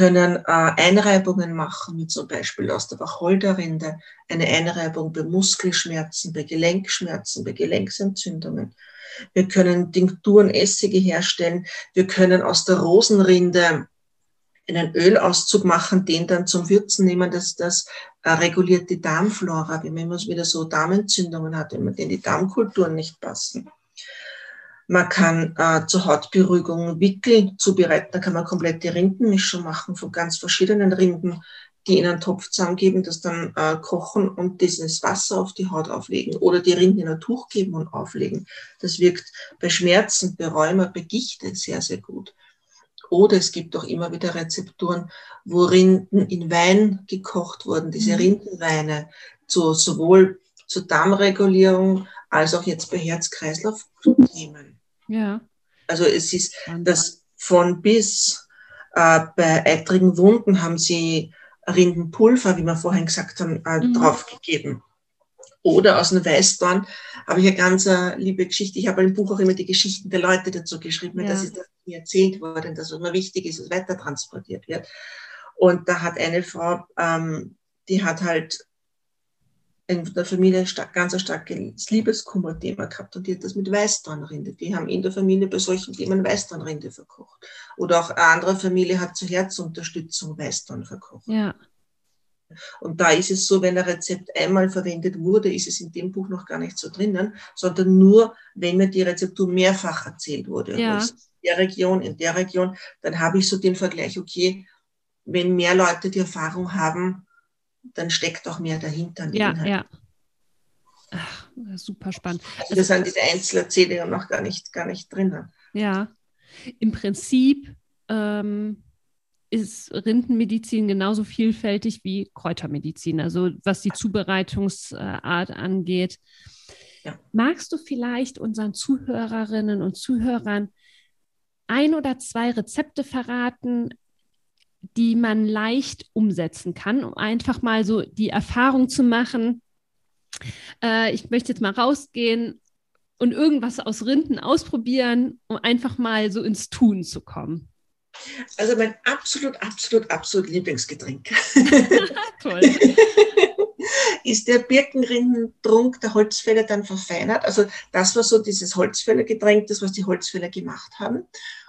können äh, Einreibungen machen, wie zum Beispiel aus der Wacholderrinde, eine Einreibung bei Muskelschmerzen, bei Gelenkschmerzen, bei Gelenksentzündungen. Wir können Tinkturen, Essige herstellen. Wir können aus der Rosenrinde einen Ölauszug machen, den dann zum Würzen nehmen, dass das äh, reguliert die Darmflora, wenn man wieder so Darmentzündungen hat, wenn man denen die Darmkulturen nicht passen. Man kann äh, zur Hautberuhigung Wickel zubereiten. Da kann man komplette Rindenmischung machen von ganz verschiedenen Rinden, die in einen Topf zusammengeben, das dann äh, kochen und dieses Wasser auf die Haut auflegen oder die Rinden in ein Tuch geben und auflegen. Das wirkt bei Schmerzen, bei Rheuma, bei Gichte sehr, sehr gut. Oder es gibt auch immer wieder Rezepturen, wo Rinden in Wein gekocht wurden, diese mhm. Rindenweine, zu, sowohl zur Darmregulierung als auch jetzt bei Herz-Kreislauf-Themen. Ja. Also es ist das von bis äh, bei eitrigen Wunden haben sie Rindenpulver, wie wir vorhin gesagt haben, äh, mhm. draufgegeben. Oder aus dem Weißdorn habe ich eine ganz äh, liebe Geschichte. Ich habe im Buch auch immer die Geschichten der Leute dazu geschrieben, ja. dass es mir erzählt wurde, dass es immer wichtig ist, dass es weiter transportiert wird. Und da hat eine Frau, ähm, die hat halt in der Familie ein ganz starkes Liebeskummerthema gehabt und die hat das mit Weißdornrinde. Die haben in der Familie bei solchen Themen Weißdornrinde verkocht. Oder auch eine andere Familie hat zur Herzunterstützung Weißdorn verkocht. Ja. Und da ist es so, wenn ein Rezept einmal verwendet wurde, ist es in dem Buch noch gar nicht so drinnen, sondern nur, wenn mir die Rezeptur mehrfach erzählt wurde. Ja. Also in der Region, in der Region, dann habe ich so den Vergleich, okay, wenn mehr Leute die Erfahrung haben, dann steckt auch mehr dahinter. Ja, Inhalt. ja. Ach, super spannend. Also da sind diese Einzelerzählungen noch gar nicht, gar nicht drinnen. Ja, im Prinzip ähm, ist Rindenmedizin genauso vielfältig wie Kräutermedizin, also was die Zubereitungsart angeht. Ja. Magst du vielleicht unseren Zuhörerinnen und Zuhörern ein oder zwei Rezepte verraten, die man leicht umsetzen kann, um einfach mal so die Erfahrung zu machen, äh, ich möchte jetzt mal rausgehen und irgendwas aus Rinden ausprobieren, um einfach mal so ins Tun zu kommen. Also mein absolut, absolut, absolut Lieblingsgetränk. Toll. ist der Birkenrindentrunk der Holzfäller dann verfeinert. Also das war so dieses Holzfällergetränk, das, was die Holzfäller gemacht haben.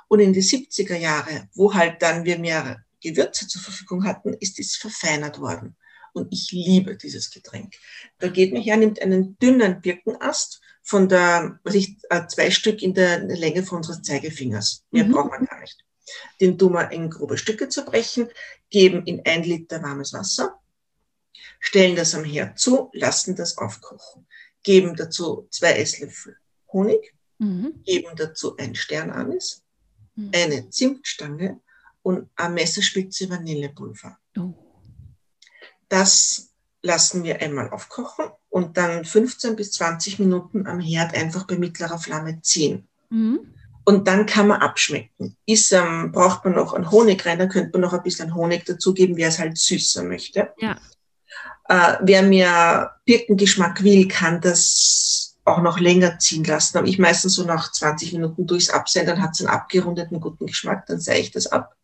Und in die 70er Jahre, wo halt dann wir mehr Gewürze zur Verfügung hatten, ist es verfeinert worden. Und ich liebe dieses Getränk. Da geht man her, nimmt einen dünnen Birkenast von der, was ich, äh, zwei Stück in der Länge von unseres Zeigefingers. Mehr mhm. braucht man gar nicht. Den tun wir in grobe Stücke zerbrechen, geben in ein Liter warmes Wasser, stellen das am Herd zu, lassen das aufkochen, geben dazu zwei Esslöffel Honig, mhm. geben dazu ein Sternanis, mhm. eine Zimtstange und eine Messerspitze Vanillepulver. Oh. Das lassen wir einmal aufkochen und dann 15 bis 20 Minuten am Herd einfach bei mittlerer Flamme ziehen. Mhm. Und dann kann man abschmecken. Ist, ähm, braucht man noch einen Honig rein, dann könnte man noch ein bisschen Honig dazugeben, wer es halt süßer möchte. Ja. Äh, wer mehr Birkengeschmack will, kann das auch noch länger ziehen lassen. Aber ich meistens so nach 20 Minuten durchs Absehen, dann hat es einen abgerundeten guten Geschmack, dann sehe ich das ab.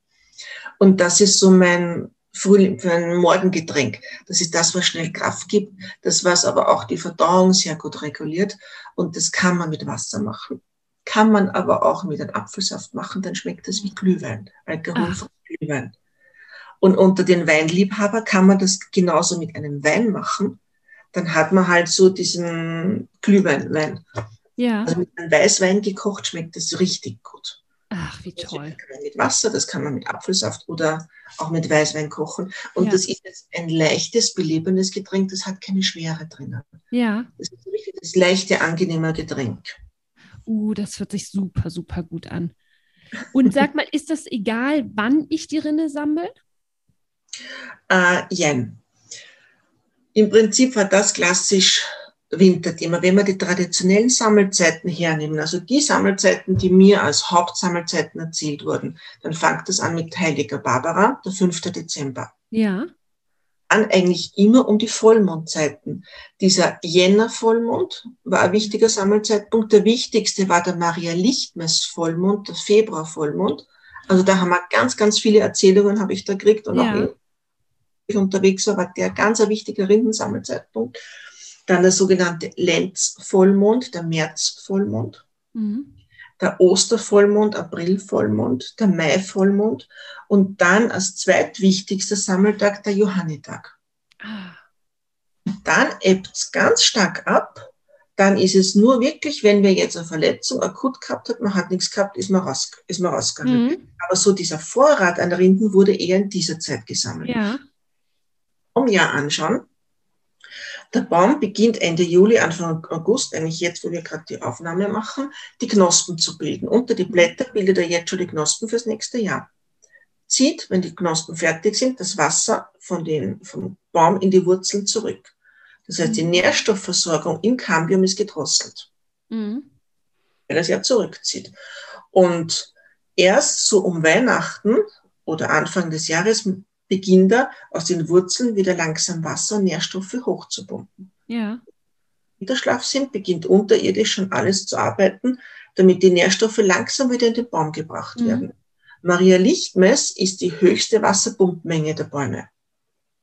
Und das ist so mein Frühling, für ein Morgengetränk. Das ist das, was schnell Kraft gibt, das, was aber auch die Verdauung sehr gut reguliert. Und das kann man mit Wasser machen kann man aber auch mit einem Apfelsaft machen, dann schmeckt das wie Glühwein, alkoholfreier Glühwein. Und unter den Weinliebhaber kann man das genauso mit einem Wein machen. Dann hat man halt so diesen Glühwein. Ja. Also mit einem Weißwein gekocht schmeckt das richtig gut. Ach, wie toll. Das kann man mit Wasser, das kann man mit Apfelsaft oder auch mit Weißwein kochen. Und ja. das ist jetzt ein leichtes, belebendes Getränk, das hat keine Schwere drinnen. Ja. Das ist richtig das leichte, angenehme Getränk. Uh, das hört sich super, super gut an. Und sag mal, ist das egal, wann ich die Rinne sammle? Äh, jein. Im Prinzip war das klassisch Winterthema. Wenn wir die traditionellen Sammelzeiten hernehmen, also die Sammelzeiten, die mir als Hauptsammelzeiten erzählt wurden, dann fängt das an mit Heiliger Barbara, der 5. Dezember. Ja an eigentlich immer um die Vollmondzeiten. Dieser Jänner-Vollmond war ein wichtiger Sammelzeitpunkt. Der wichtigste war der Maria Lichtmess-Vollmond, der Februar-Vollmond. Also da haben wir ganz, ganz viele Erzählungen, habe ich da gekriegt. Und ja. auch ich unterwegs war, war der ganz ein wichtiger Rindensammelzeitpunkt. Dann der sogenannte Lenz-Vollmond, der März-Vollmond. Mhm der Ostervollmond, Aprilvollmond, der Maivollmond und dann als zweitwichtigster Sammeltag der Johannitag. Ah. Dann ebbt es ganz stark ab. Dann ist es nur wirklich, wenn wir jetzt eine Verletzung akut gehabt hat, man hat nichts gehabt, ist man, raus, ist man rausgegangen. Mhm. Aber so dieser Vorrat an Rinden wurde eher in dieser Zeit gesammelt. Ja. Um ja anschauen, der Baum beginnt Ende Juli, Anfang August, eigentlich jetzt, wo wir gerade die Aufnahme machen, die Knospen zu bilden. Unter die Blätter bildet er jetzt schon die Knospen fürs nächste Jahr. Zieht, wenn die Knospen fertig sind, das Wasser von den, vom Baum in die Wurzeln zurück. Das heißt, die mhm. Nährstoffversorgung im Cambium ist gedrosselt, mhm. weil er es ja zurückzieht. Und erst so um Weihnachten oder Anfang des Jahres beginnt er aus den Wurzeln wieder langsam Wasser und Nährstoffe hochzupumpen. Ja. Winterschlaf sind, beginnt unterirdisch schon alles zu arbeiten, damit die Nährstoffe langsam wieder in den Baum gebracht mhm. werden. Maria Lichtmess ist die höchste Wasserpumpmenge der Bäume.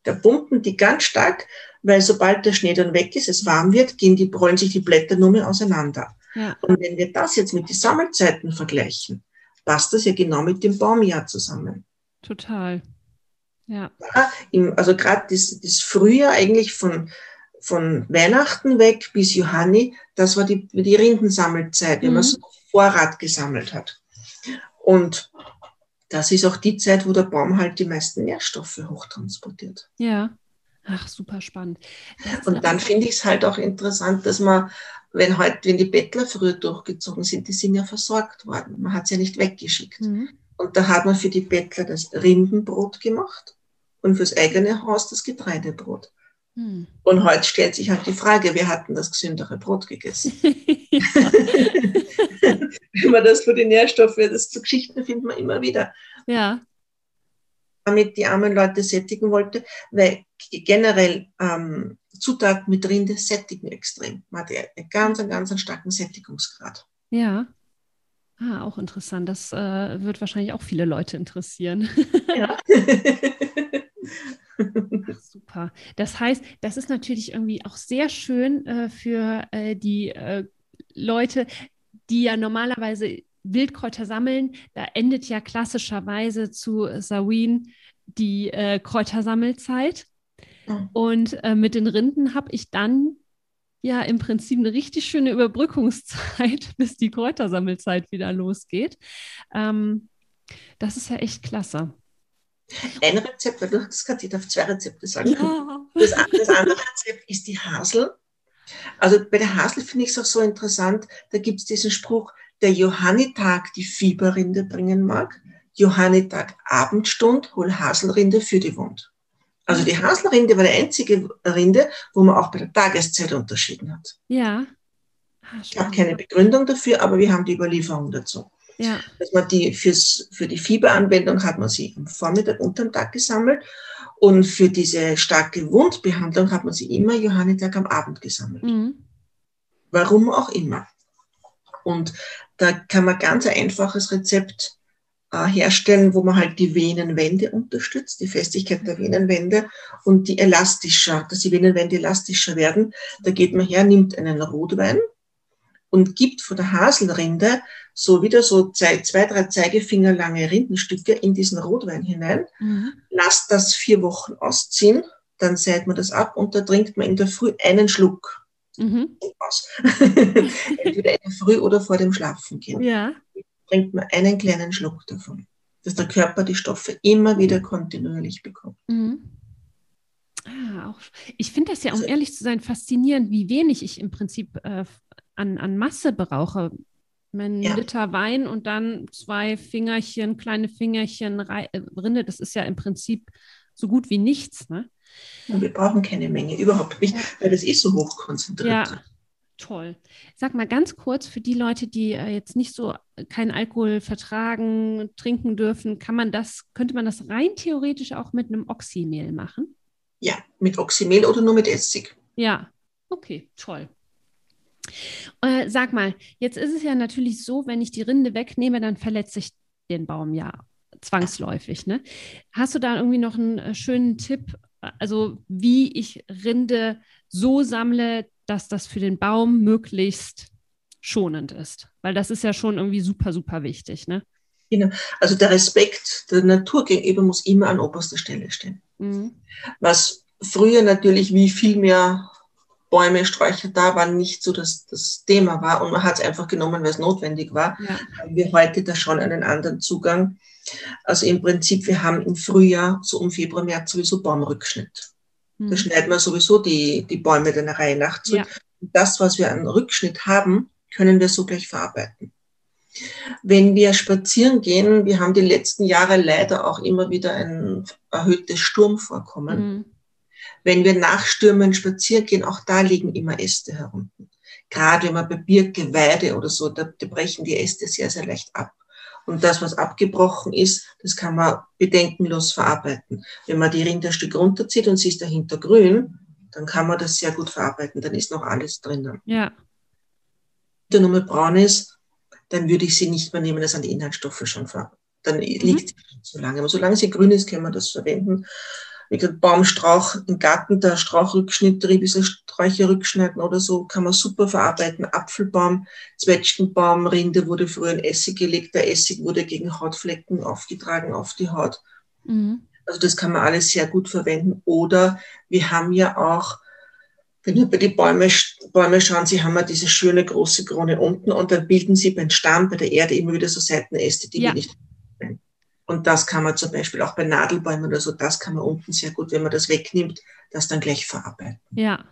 Da pumpen die ganz stark, weil sobald der Schnee dann weg ist, es warm wird, gehen die, rollen sich die Blätter nur mehr auseinander. Ja. Und wenn wir das jetzt mit den Sammelzeiten vergleichen, passt das ja genau mit dem Baumjahr zusammen. Total. Ja. also gerade das, das Frühjahr eigentlich von, von Weihnachten weg bis Johanni, das war die, die Rindensammelzeit, wenn mhm. man so Vorrat gesammelt hat. Und das ist auch die Zeit, wo der Baum halt die meisten Nährstoffe hochtransportiert. Ja. Ach, super spannend. Und dann finde ich es halt auch interessant, dass man, wenn heute, wenn die Bettler früher durchgezogen sind, die sind ja versorgt worden. Man hat sie ja nicht weggeschickt. Mhm. Und da hat man für die Bettler das Rindenbrot gemacht und fürs eigene Haus das Getreidebrot. Mhm. Und heute stellt sich halt die Frage, wer hat denn das gesündere Brot gegessen? Wenn man das für die Nährstoffe, das zu Geschichten findet man immer wieder. Ja. Damit die armen Leute sättigen wollte, weil generell ähm, Zutaten mit Rinde sättigen extrem. Man hat einen ganz, ganz einen starken Sättigungsgrad. Ja. Ah, auch interessant. Das äh, wird wahrscheinlich auch viele Leute interessieren. Ja. Ach, super. Das heißt, das ist natürlich irgendwie auch sehr schön äh, für äh, die äh, Leute, die ja normalerweise Wildkräuter sammeln. Da endet ja klassischerweise zu Sawin die äh, Kräutersammelzeit. Mhm. Und äh, mit den Rinden habe ich dann ja im Prinzip eine richtig schöne Überbrückungszeit, bis die Kräutersammelzeit wieder losgeht. Ähm, das ist ja echt klasse. Ein Rezept, weil du hast gerade, ich auf zwei Rezepte sagen. Ja. Das, das andere Rezept ist die Hasel. Also bei der Hasel finde ich es auch so interessant, da gibt es diesen Spruch, der Johannitag die Fieberrinde bringen mag, Johannitag Abendstund, hol Haselrinde für die Wund. Also die Haselrinde war die einzige Rinde, wo man auch bei der Tageszeit unterschieden hat. Ja. Ah, ich habe keine Begründung dafür, aber wir haben die Überlieferung dazu. Ja. Dass man die fürs, für die Fieberanwendung hat man sie am Vormittag unterm Tag gesammelt und für diese starke Wundbehandlung hat man sie immer Johannitag am Abend gesammelt. Mhm. Warum auch immer. Und da kann man ganz ein einfaches Rezept herstellen, wo man halt die Venenwände unterstützt, die Festigkeit der Venenwände und die elastischer, dass die Venenwände elastischer werden. Da geht man her, nimmt einen Rotwein und gibt von der Haselrinde so wieder so zwei, zwei drei Zeigefinger lange Rindenstücke in diesen Rotwein hinein, mhm. lasst das vier Wochen ausziehen, dann seit man das ab und da trinkt man in der Früh einen Schluck. Mhm. Aus. Entweder in der Früh oder vor dem Schlafengehen. Ja trinkt man einen kleinen Schluck davon, dass der Körper die Stoffe immer wieder kontinuierlich bekommt. Mhm. Ah, auch, ich finde das ja, um also, ehrlich zu sein, faszinierend, wie wenig ich im Prinzip äh, an, an Masse brauche. Ein ja. Liter Wein und dann zwei Fingerchen, kleine Fingerchen äh, Rinde, das ist ja im Prinzip so gut wie nichts. Ne? Und wir brauchen keine Menge, überhaupt nicht, weil das ist so hoch konzentriert. Ja, Toll. Sag mal ganz kurz für die Leute, die äh, jetzt nicht so äh, keinen Alkohol vertragen, trinken dürfen, kann man das, könnte man das rein theoretisch auch mit einem Oxymehl machen? Ja, mit Oxymehl oder nur mit Essig. Ja, okay, toll. Äh, sag mal, jetzt ist es ja natürlich so, wenn ich die Rinde wegnehme, dann verletze ich den Baum ja zwangsläufig. Ne? Hast du da irgendwie noch einen äh, schönen Tipp, also wie ich Rinde so sammle, dass das für den Baum möglichst schonend ist. Weil das ist ja schon irgendwie super, super wichtig. Ne? Genau. Also der Respekt der Natur gegenüber muss immer an oberster Stelle stehen. Mhm. Was früher natürlich wie viel mehr Bäume, Sträucher da waren, nicht so das, das Thema war und man hat es einfach genommen, weil es notwendig war. Ja. Haben wir heute da schon einen anderen Zugang. Also im Prinzip, wir haben im Frühjahr, so um Februar, März sowieso Baumrückschnitt. Da hm. schneiden wir sowieso die, die Bäume dann der Reihe nach zu. Ja. Das, was wir an Rückschnitt haben, können wir so gleich verarbeiten. Wenn wir spazieren gehen, wir haben die letzten Jahre leider auch immer wieder ein erhöhtes Sturmvorkommen. Mhm. Wenn wir nach Stürmen spazieren gehen, auch da liegen immer Äste herunter. Gerade wenn man bei Birke, Weide oder so, da, da brechen die Äste sehr, sehr leicht ab. Und das, was abgebrochen ist, das kann man bedenkenlos verarbeiten. Wenn man die Rinderstück runterzieht und sie ist dahinter grün, dann kann man das sehr gut verarbeiten. Dann ist noch alles drinnen. Ja. Wenn der Nummer braun ist, dann würde ich sie nicht mehr nehmen, das sind die Inhaltsstoffe schon verarbeitet. Dann mhm. liegt sie schon zu lange. Aber solange sie grün ist, kann man das verwenden. Wie gesagt, Baumstrauch im Garten, der Strauchrückschnitt, der Riebisse Sträucher rückschneiden oder so, kann man super verarbeiten. Apfelbaum, Zwetschgenbaum, Rinde wurde früher in Essig gelegt. Der Essig wurde gegen Hautflecken aufgetragen auf die Haut. Mhm. Also das kann man alles sehr gut verwenden. Oder wir haben ja auch, wenn wir bei die Bäume, Bäume schauen, sie haben ja diese schöne große Krone unten und dann bilden sie beim Stamm, bei der Erde immer wieder so Seitenäste, die ja. wir nicht und das kann man zum Beispiel auch bei Nadelbäumen oder so, das kann man unten sehr gut, wenn man das wegnimmt, das dann gleich verarbeiten. Ja.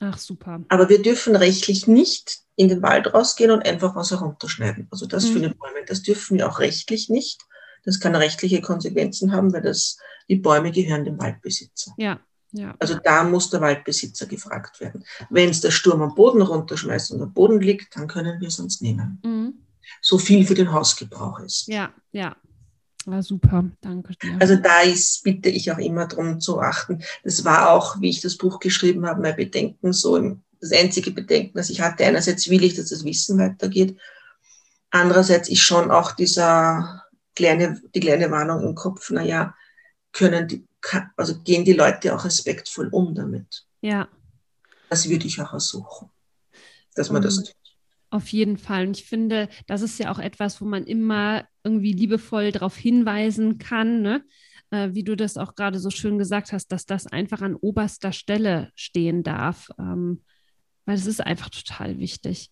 Ach, super. Aber wir dürfen rechtlich nicht in den Wald rausgehen und einfach was herunterschneiden. Also das mhm. für eine Bäume, das dürfen wir auch rechtlich nicht. Das kann rechtliche Konsequenzen haben, weil das, die Bäume gehören dem Waldbesitzer. Ja. Ja. Also da muss der Waldbesitzer gefragt werden. Wenn es der Sturm am Boden runterschmeißt und am Boden liegt, dann können wir es uns nehmen. Mhm. So viel für den Hausgebrauch ist. Ja, ja. War super, danke dir. Also da ist, bitte ich auch immer darum zu achten. Das war auch, wie ich das Buch geschrieben habe, mein Bedenken so, das einzige Bedenken, das ich hatte. Einerseits will ich, dass das Wissen weitergeht. Andererseits ist schon auch dieser kleine, die kleine Warnung im Kopf, naja, können die, also gehen die Leute auch respektvoll um damit. Ja. Das würde ich auch ersuchen, dass man um, das tut. Auf jeden Fall. Und ich finde, das ist ja auch etwas, wo man immer irgendwie liebevoll darauf hinweisen kann, ne? äh, wie du das auch gerade so schön gesagt hast, dass das einfach an oberster Stelle stehen darf, ähm, weil es ist einfach total wichtig.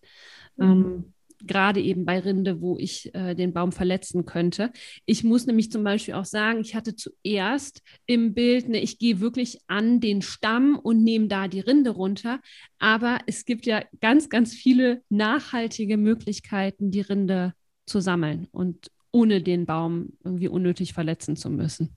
Mhm. Ähm, gerade eben bei Rinde, wo ich äh, den Baum verletzen könnte. Ich muss nämlich zum Beispiel auch sagen, ich hatte zuerst im Bild, ne, ich gehe wirklich an den Stamm und nehme da die Rinde runter. Aber es gibt ja ganz, ganz viele nachhaltige Möglichkeiten, die Rinde zu sammeln und ohne den Baum irgendwie unnötig verletzen zu müssen.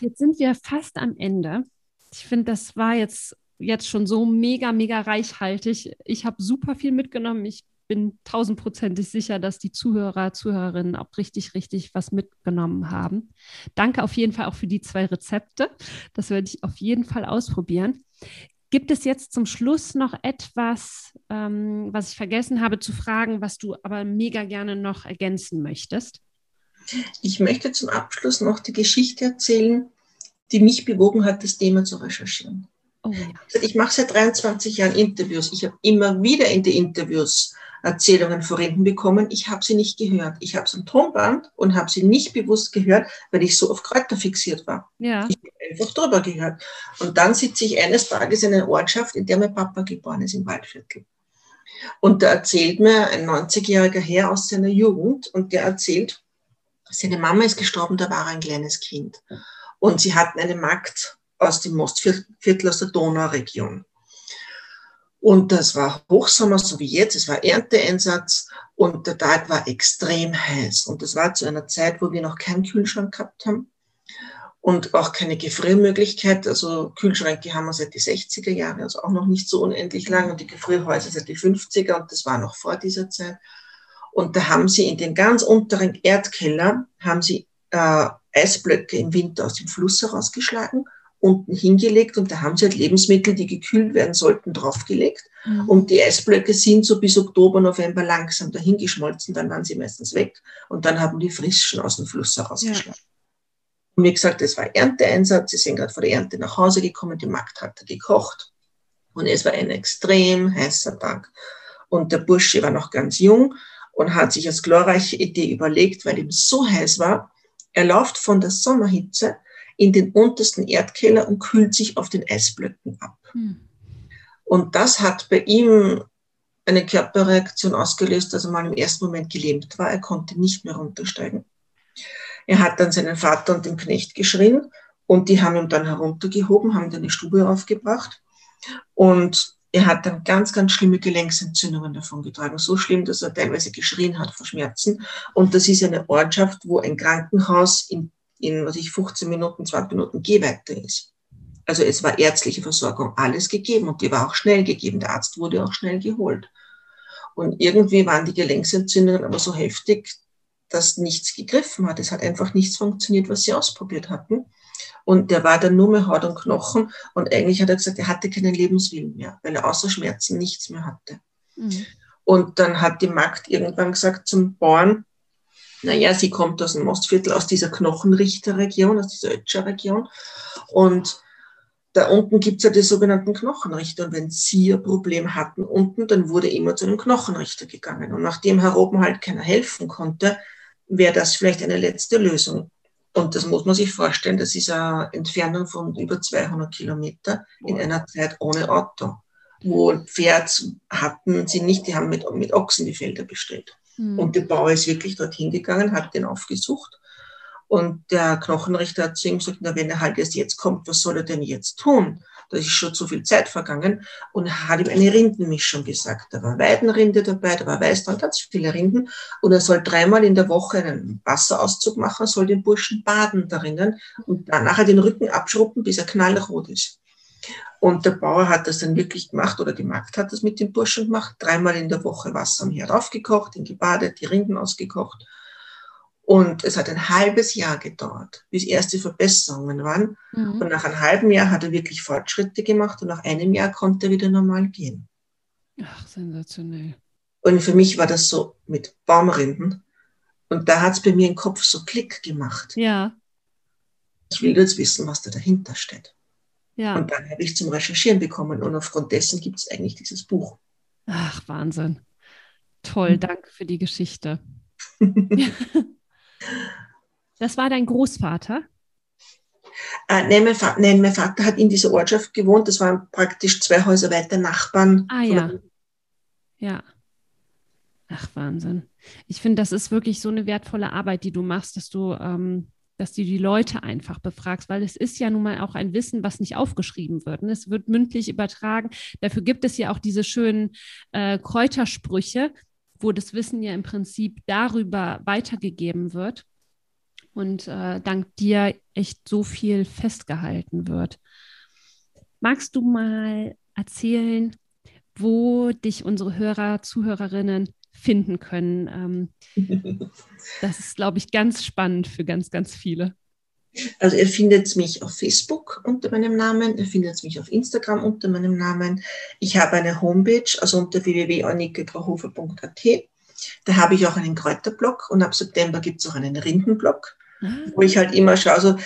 Jetzt sind wir fast am Ende. Ich finde, das war jetzt jetzt schon so mega, mega reichhaltig. Ich habe super viel mitgenommen. Ich bin tausendprozentig sicher, dass die Zuhörer, Zuhörerinnen auch richtig, richtig was mitgenommen haben. Danke auf jeden Fall auch für die zwei Rezepte. Das werde ich auf jeden Fall ausprobieren. Gibt es jetzt zum Schluss noch etwas, ähm, was ich vergessen habe zu fragen, was du aber mega gerne noch ergänzen möchtest? Ich möchte zum Abschluss noch die Geschichte erzählen, die mich bewogen hat, das Thema zu recherchieren. Oh, ja. Ich mache seit 23 Jahren Interviews. Ich habe immer wieder in die Interviews Erzählungen von Renten bekommen. Ich habe sie nicht gehört. Ich habe es am Tonband und habe sie nicht bewusst gehört, weil ich so auf Kräuter fixiert war. Ja. Ich habe einfach drüber gehört. Und dann sitze ich eines Tages in einer Ortschaft, in der mein Papa geboren ist, im Waldviertel. Und da erzählt mir ein 90-jähriger Herr aus seiner Jugend und der erzählt, seine Mama ist gestorben, da war er ein kleines Kind. Und sie hatten eine Magd aus dem Mostviertel aus der Donauregion. Und das war Hochsommer, so wie jetzt. Es war Ernteeinsatz und der Tag war extrem heiß. Und das war zu einer Zeit, wo wir noch keinen Kühlschrank gehabt haben und auch keine Gefriermöglichkeit. Also Kühlschränke haben wir seit die 60er Jahre, also auch noch nicht so unendlich lang und die Gefrierhäuser seit die 50er und das war noch vor dieser Zeit. Und da haben sie in den ganz unteren Erdkeller, haben sie äh, Eisblöcke im Winter aus dem Fluss herausgeschlagen unten hingelegt und da haben sie halt Lebensmittel, die gekühlt werden sollten, draufgelegt. Mhm. Und die Eisblöcke sind so bis Oktober, November langsam dahingeschmolzen, dann waren sie meistens weg und dann haben die frischen aus dem Fluss herausgeschlagen. Ja. Und wie gesagt, es war Ernteeinsatz, sie sind gerade vor der Ernte nach Hause gekommen, die Magd hatte gekocht und es war ein extrem heißer Tag. Und der Bursche war noch ganz jung und hat sich als glorreiche Idee überlegt, weil ihm so heiß war, er läuft von der Sommerhitze in den untersten Erdkeller und kühlt sich auf den Eisblöcken ab. Hm. Und das hat bei ihm eine Körperreaktion ausgelöst, dass er mal im ersten Moment gelähmt war. Er konnte nicht mehr runtersteigen. Er hat dann seinen Vater und den Knecht geschrien und die haben ihn dann heruntergehoben, haben ihn in die Stube aufgebracht und er hat dann ganz, ganz schlimme Gelenksentzündungen davon getragen. So schlimm, dass er teilweise geschrien hat vor Schmerzen. Und das ist eine Ortschaft, wo ein Krankenhaus in in, was ich, 15 Minuten, 20 Minuten Gehweite ist. Also es war ärztliche Versorgung, alles gegeben und die war auch schnell gegeben. Der Arzt wurde auch schnell geholt. Und irgendwie waren die Gelenksentzündungen aber so heftig, dass nichts gegriffen hat. Es hat einfach nichts funktioniert, was sie ausprobiert hatten. Und der war dann nur mehr Haut und Knochen. Und eigentlich hat er gesagt, er hatte keinen Lebenswillen mehr, weil er außer Schmerzen nichts mehr hatte. Mhm. Und dann hat die Magd irgendwann gesagt zum Bauern, Naja, sie kommt aus dem Mostviertel, aus dieser Knochenrichterregion, aus dieser Ötscher-Region. Und da unten gibt es ja die sogenannten Knochenrichter. Und wenn sie ein Problem hatten unten, dann wurde immer zu einem Knochenrichter gegangen. Und nachdem Herr oben halt keiner helfen konnte, wäre das vielleicht eine letzte Lösung. Und das muss man sich vorstellen, das ist eine Entfernung von über 200 Kilometer in einer Zeit ohne Auto, wo Pferd hatten sie nicht, die haben mit, mit Ochsen die Felder bestellt. Mhm. Und der Bauer ist wirklich dorthin gegangen, hat den aufgesucht und der Knochenrichter hat zu ihm gesagt, na, wenn er halt erst jetzt kommt, was soll er denn jetzt tun? Da ist schon zu viel Zeit vergangen und hat ihm eine Rindenmischung gesagt. Da war Weidenrinde dabei, da war Weißdrang, ganz viele Rinden und er soll dreimal in der Woche einen Wasserauszug machen, soll den Burschen baden darinnen und dann nachher den Rücken abschruppen, bis er knallrot ist. Und der Bauer hat das dann wirklich gemacht oder die Magd hat das mit dem Burschen gemacht, dreimal in der Woche Wasser am Herd aufgekocht, ihn gebadet, die Rinden ausgekocht und es hat ein halbes Jahr gedauert, bis erste Verbesserungen waren. Mhm. Und nach einem halben Jahr hat er wirklich Fortschritte gemacht und nach einem Jahr konnte er wieder normal gehen. Ach, sensationell. Und für mich war das so mit Baumrinden. Und da hat es bei mir im Kopf so Klick gemacht. Ja. Ich will jetzt wissen, was da dahinter steht. Ja. Und dann habe ich zum Recherchieren bekommen und aufgrund dessen gibt es eigentlich dieses Buch. Ach, Wahnsinn. Toll, mhm. danke für die Geschichte. Das war dein Großvater? Äh, nein, mein Vater, nein, mein Vater hat in dieser Ortschaft gewohnt. Das waren praktisch zwei Häuser weiter Nachbarn. Ah ja. Ja. Ach, Wahnsinn. Ich finde, das ist wirklich so eine wertvolle Arbeit, die du machst, dass du, ähm, dass du die Leute einfach befragst, weil es ist ja nun mal auch ein Wissen, was nicht aufgeschrieben wird. Ne? Es wird mündlich übertragen. Dafür gibt es ja auch diese schönen äh, Kräutersprüche, wo das Wissen ja im Prinzip darüber weitergegeben wird und äh, dank dir echt so viel festgehalten wird. Magst du mal erzählen, wo dich unsere Hörer, Zuhörerinnen finden können? Ähm, das ist, glaube ich, ganz spannend für ganz, ganz viele. Also ihr findet mich auf Facebook unter meinem Namen, ihr findet mich auf Instagram unter meinem Namen. Ich habe eine Homepage, also unter www.annikegrauhofer.at. Da habe ich auch einen Kräuterblog und ab September gibt es auch einen Rindenblog, wo ich halt immer schaue, also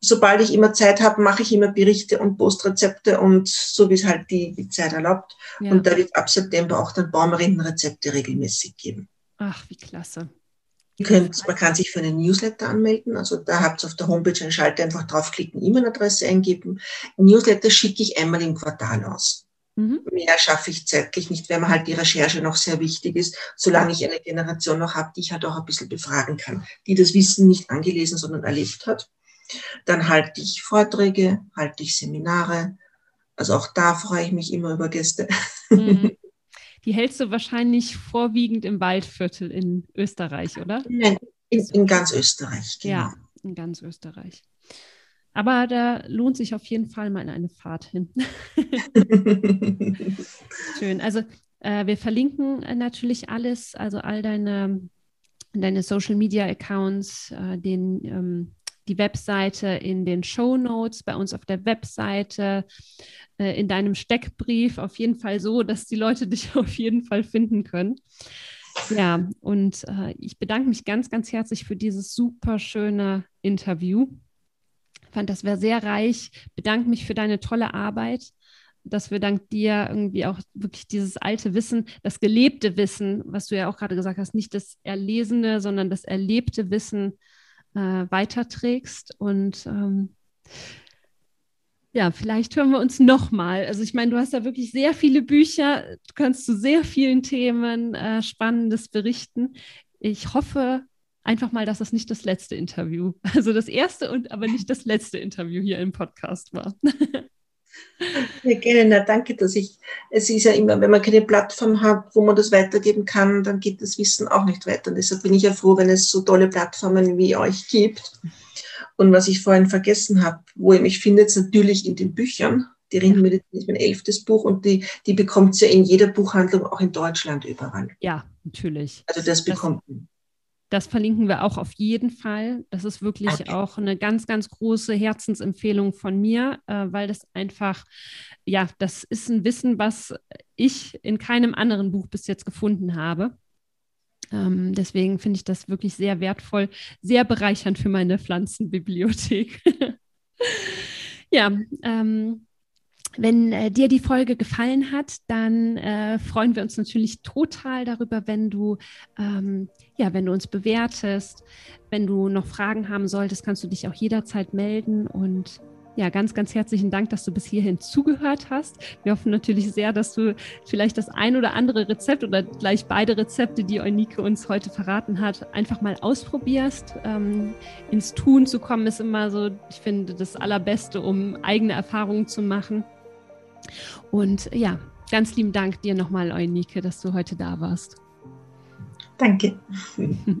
sobald ich immer Zeit habe, mache ich immer Berichte und Postrezepte und so wie es halt die, die Zeit erlaubt. Ja. Und da wird ab September auch dann Baumrindenrezepte regelmäßig geben. Ach, wie klasse. Könnt, man kann sich für einen Newsletter anmelden. Also da habt ihr auf der Homepage einen Schalter, einfach draufklicken, E-Mail-Adresse eingeben. Newsletter schicke ich einmal im Quartal aus. Mhm. Mehr schaffe ich zeitlich nicht, weil mir halt die Recherche noch sehr wichtig ist, solange ich eine Generation noch habe, die ich halt auch ein bisschen befragen kann, die das Wissen nicht angelesen, sondern erlebt hat. Dann halte ich Vorträge, halte ich Seminare. Also auch da freue ich mich immer über Gäste. Mhm. die hältst du wahrscheinlich vorwiegend im Waldviertel in Österreich, oder? Nein, in, in ganz Österreich. Genau. Ja, in ganz Österreich. Aber da lohnt sich auf jeden Fall mal eine Fahrt hin. Schön. Also äh, wir verlinken natürlich alles, also all deine, deine Social Media Accounts, äh, den, ähm, die Webseite in den Show Notes, bei uns auf der Webseite, äh, in deinem Steckbrief auf jeden Fall so, dass die Leute dich auf jeden Fall finden können. Ja, und äh, ich bedanke mich ganz, ganz herzlich für dieses super schöne Interview. Fand, das wäre sehr reich. Bedanke mich für deine tolle Arbeit, dass wir dank dir irgendwie auch wirklich dieses alte Wissen, das gelebte Wissen, was du ja auch gerade gesagt hast, nicht das erlesene, sondern das erlebte Wissen äh, weiterträgst. Und ähm, ja, vielleicht hören wir uns nochmal. Also ich meine, du hast ja wirklich sehr viele Bücher, du kannst zu sehr vielen Themen äh, Spannendes berichten. Ich hoffe einfach mal, dass das nicht das letzte Interview, also das erste und aber nicht das letzte Interview hier im Podcast war. Ja, gerne. Na, danke, dass ich, es ist ja immer, wenn man keine Plattform hat, wo man das weitergeben kann, dann geht das Wissen auch nicht weiter. Und deshalb bin ich ja froh, wenn es so tolle Plattformen wie euch gibt. Und was ich vorhin vergessen habe, wo ihr mich findet, natürlich in den Büchern. Die Rindenmedizin ist mein elftes Buch und die, die bekommt ja in jeder Buchhandlung, auch in Deutschland überall. Ja, natürlich. Also das bekommt man. Das verlinken wir auch auf jeden Fall. Das ist wirklich okay. auch eine ganz, ganz große Herzensempfehlung von mir, äh, weil das einfach, ja, das ist ein Wissen, was ich in keinem anderen Buch bis jetzt gefunden habe. Ähm, deswegen finde ich das wirklich sehr wertvoll, sehr bereichernd für meine Pflanzenbibliothek. ja, ähm, wenn äh, dir die Folge gefallen hat, dann äh, freuen wir uns natürlich total darüber, wenn du, ähm, ja, wenn du uns bewertest. Wenn du noch Fragen haben solltest, kannst du dich auch jederzeit melden und ja, ganz, ganz herzlichen Dank, dass du bis hierhin zugehört hast. Wir hoffen natürlich sehr, dass du vielleicht das ein oder andere Rezept oder gleich beide Rezepte, die Eunike uns heute verraten hat, einfach mal ausprobierst. Ähm, ins Tun zu kommen ist immer so, ich finde, das Allerbeste, um eigene Erfahrungen zu machen. Und ja, ganz lieben Dank dir nochmal, Eunike, dass du heute da warst. Danke.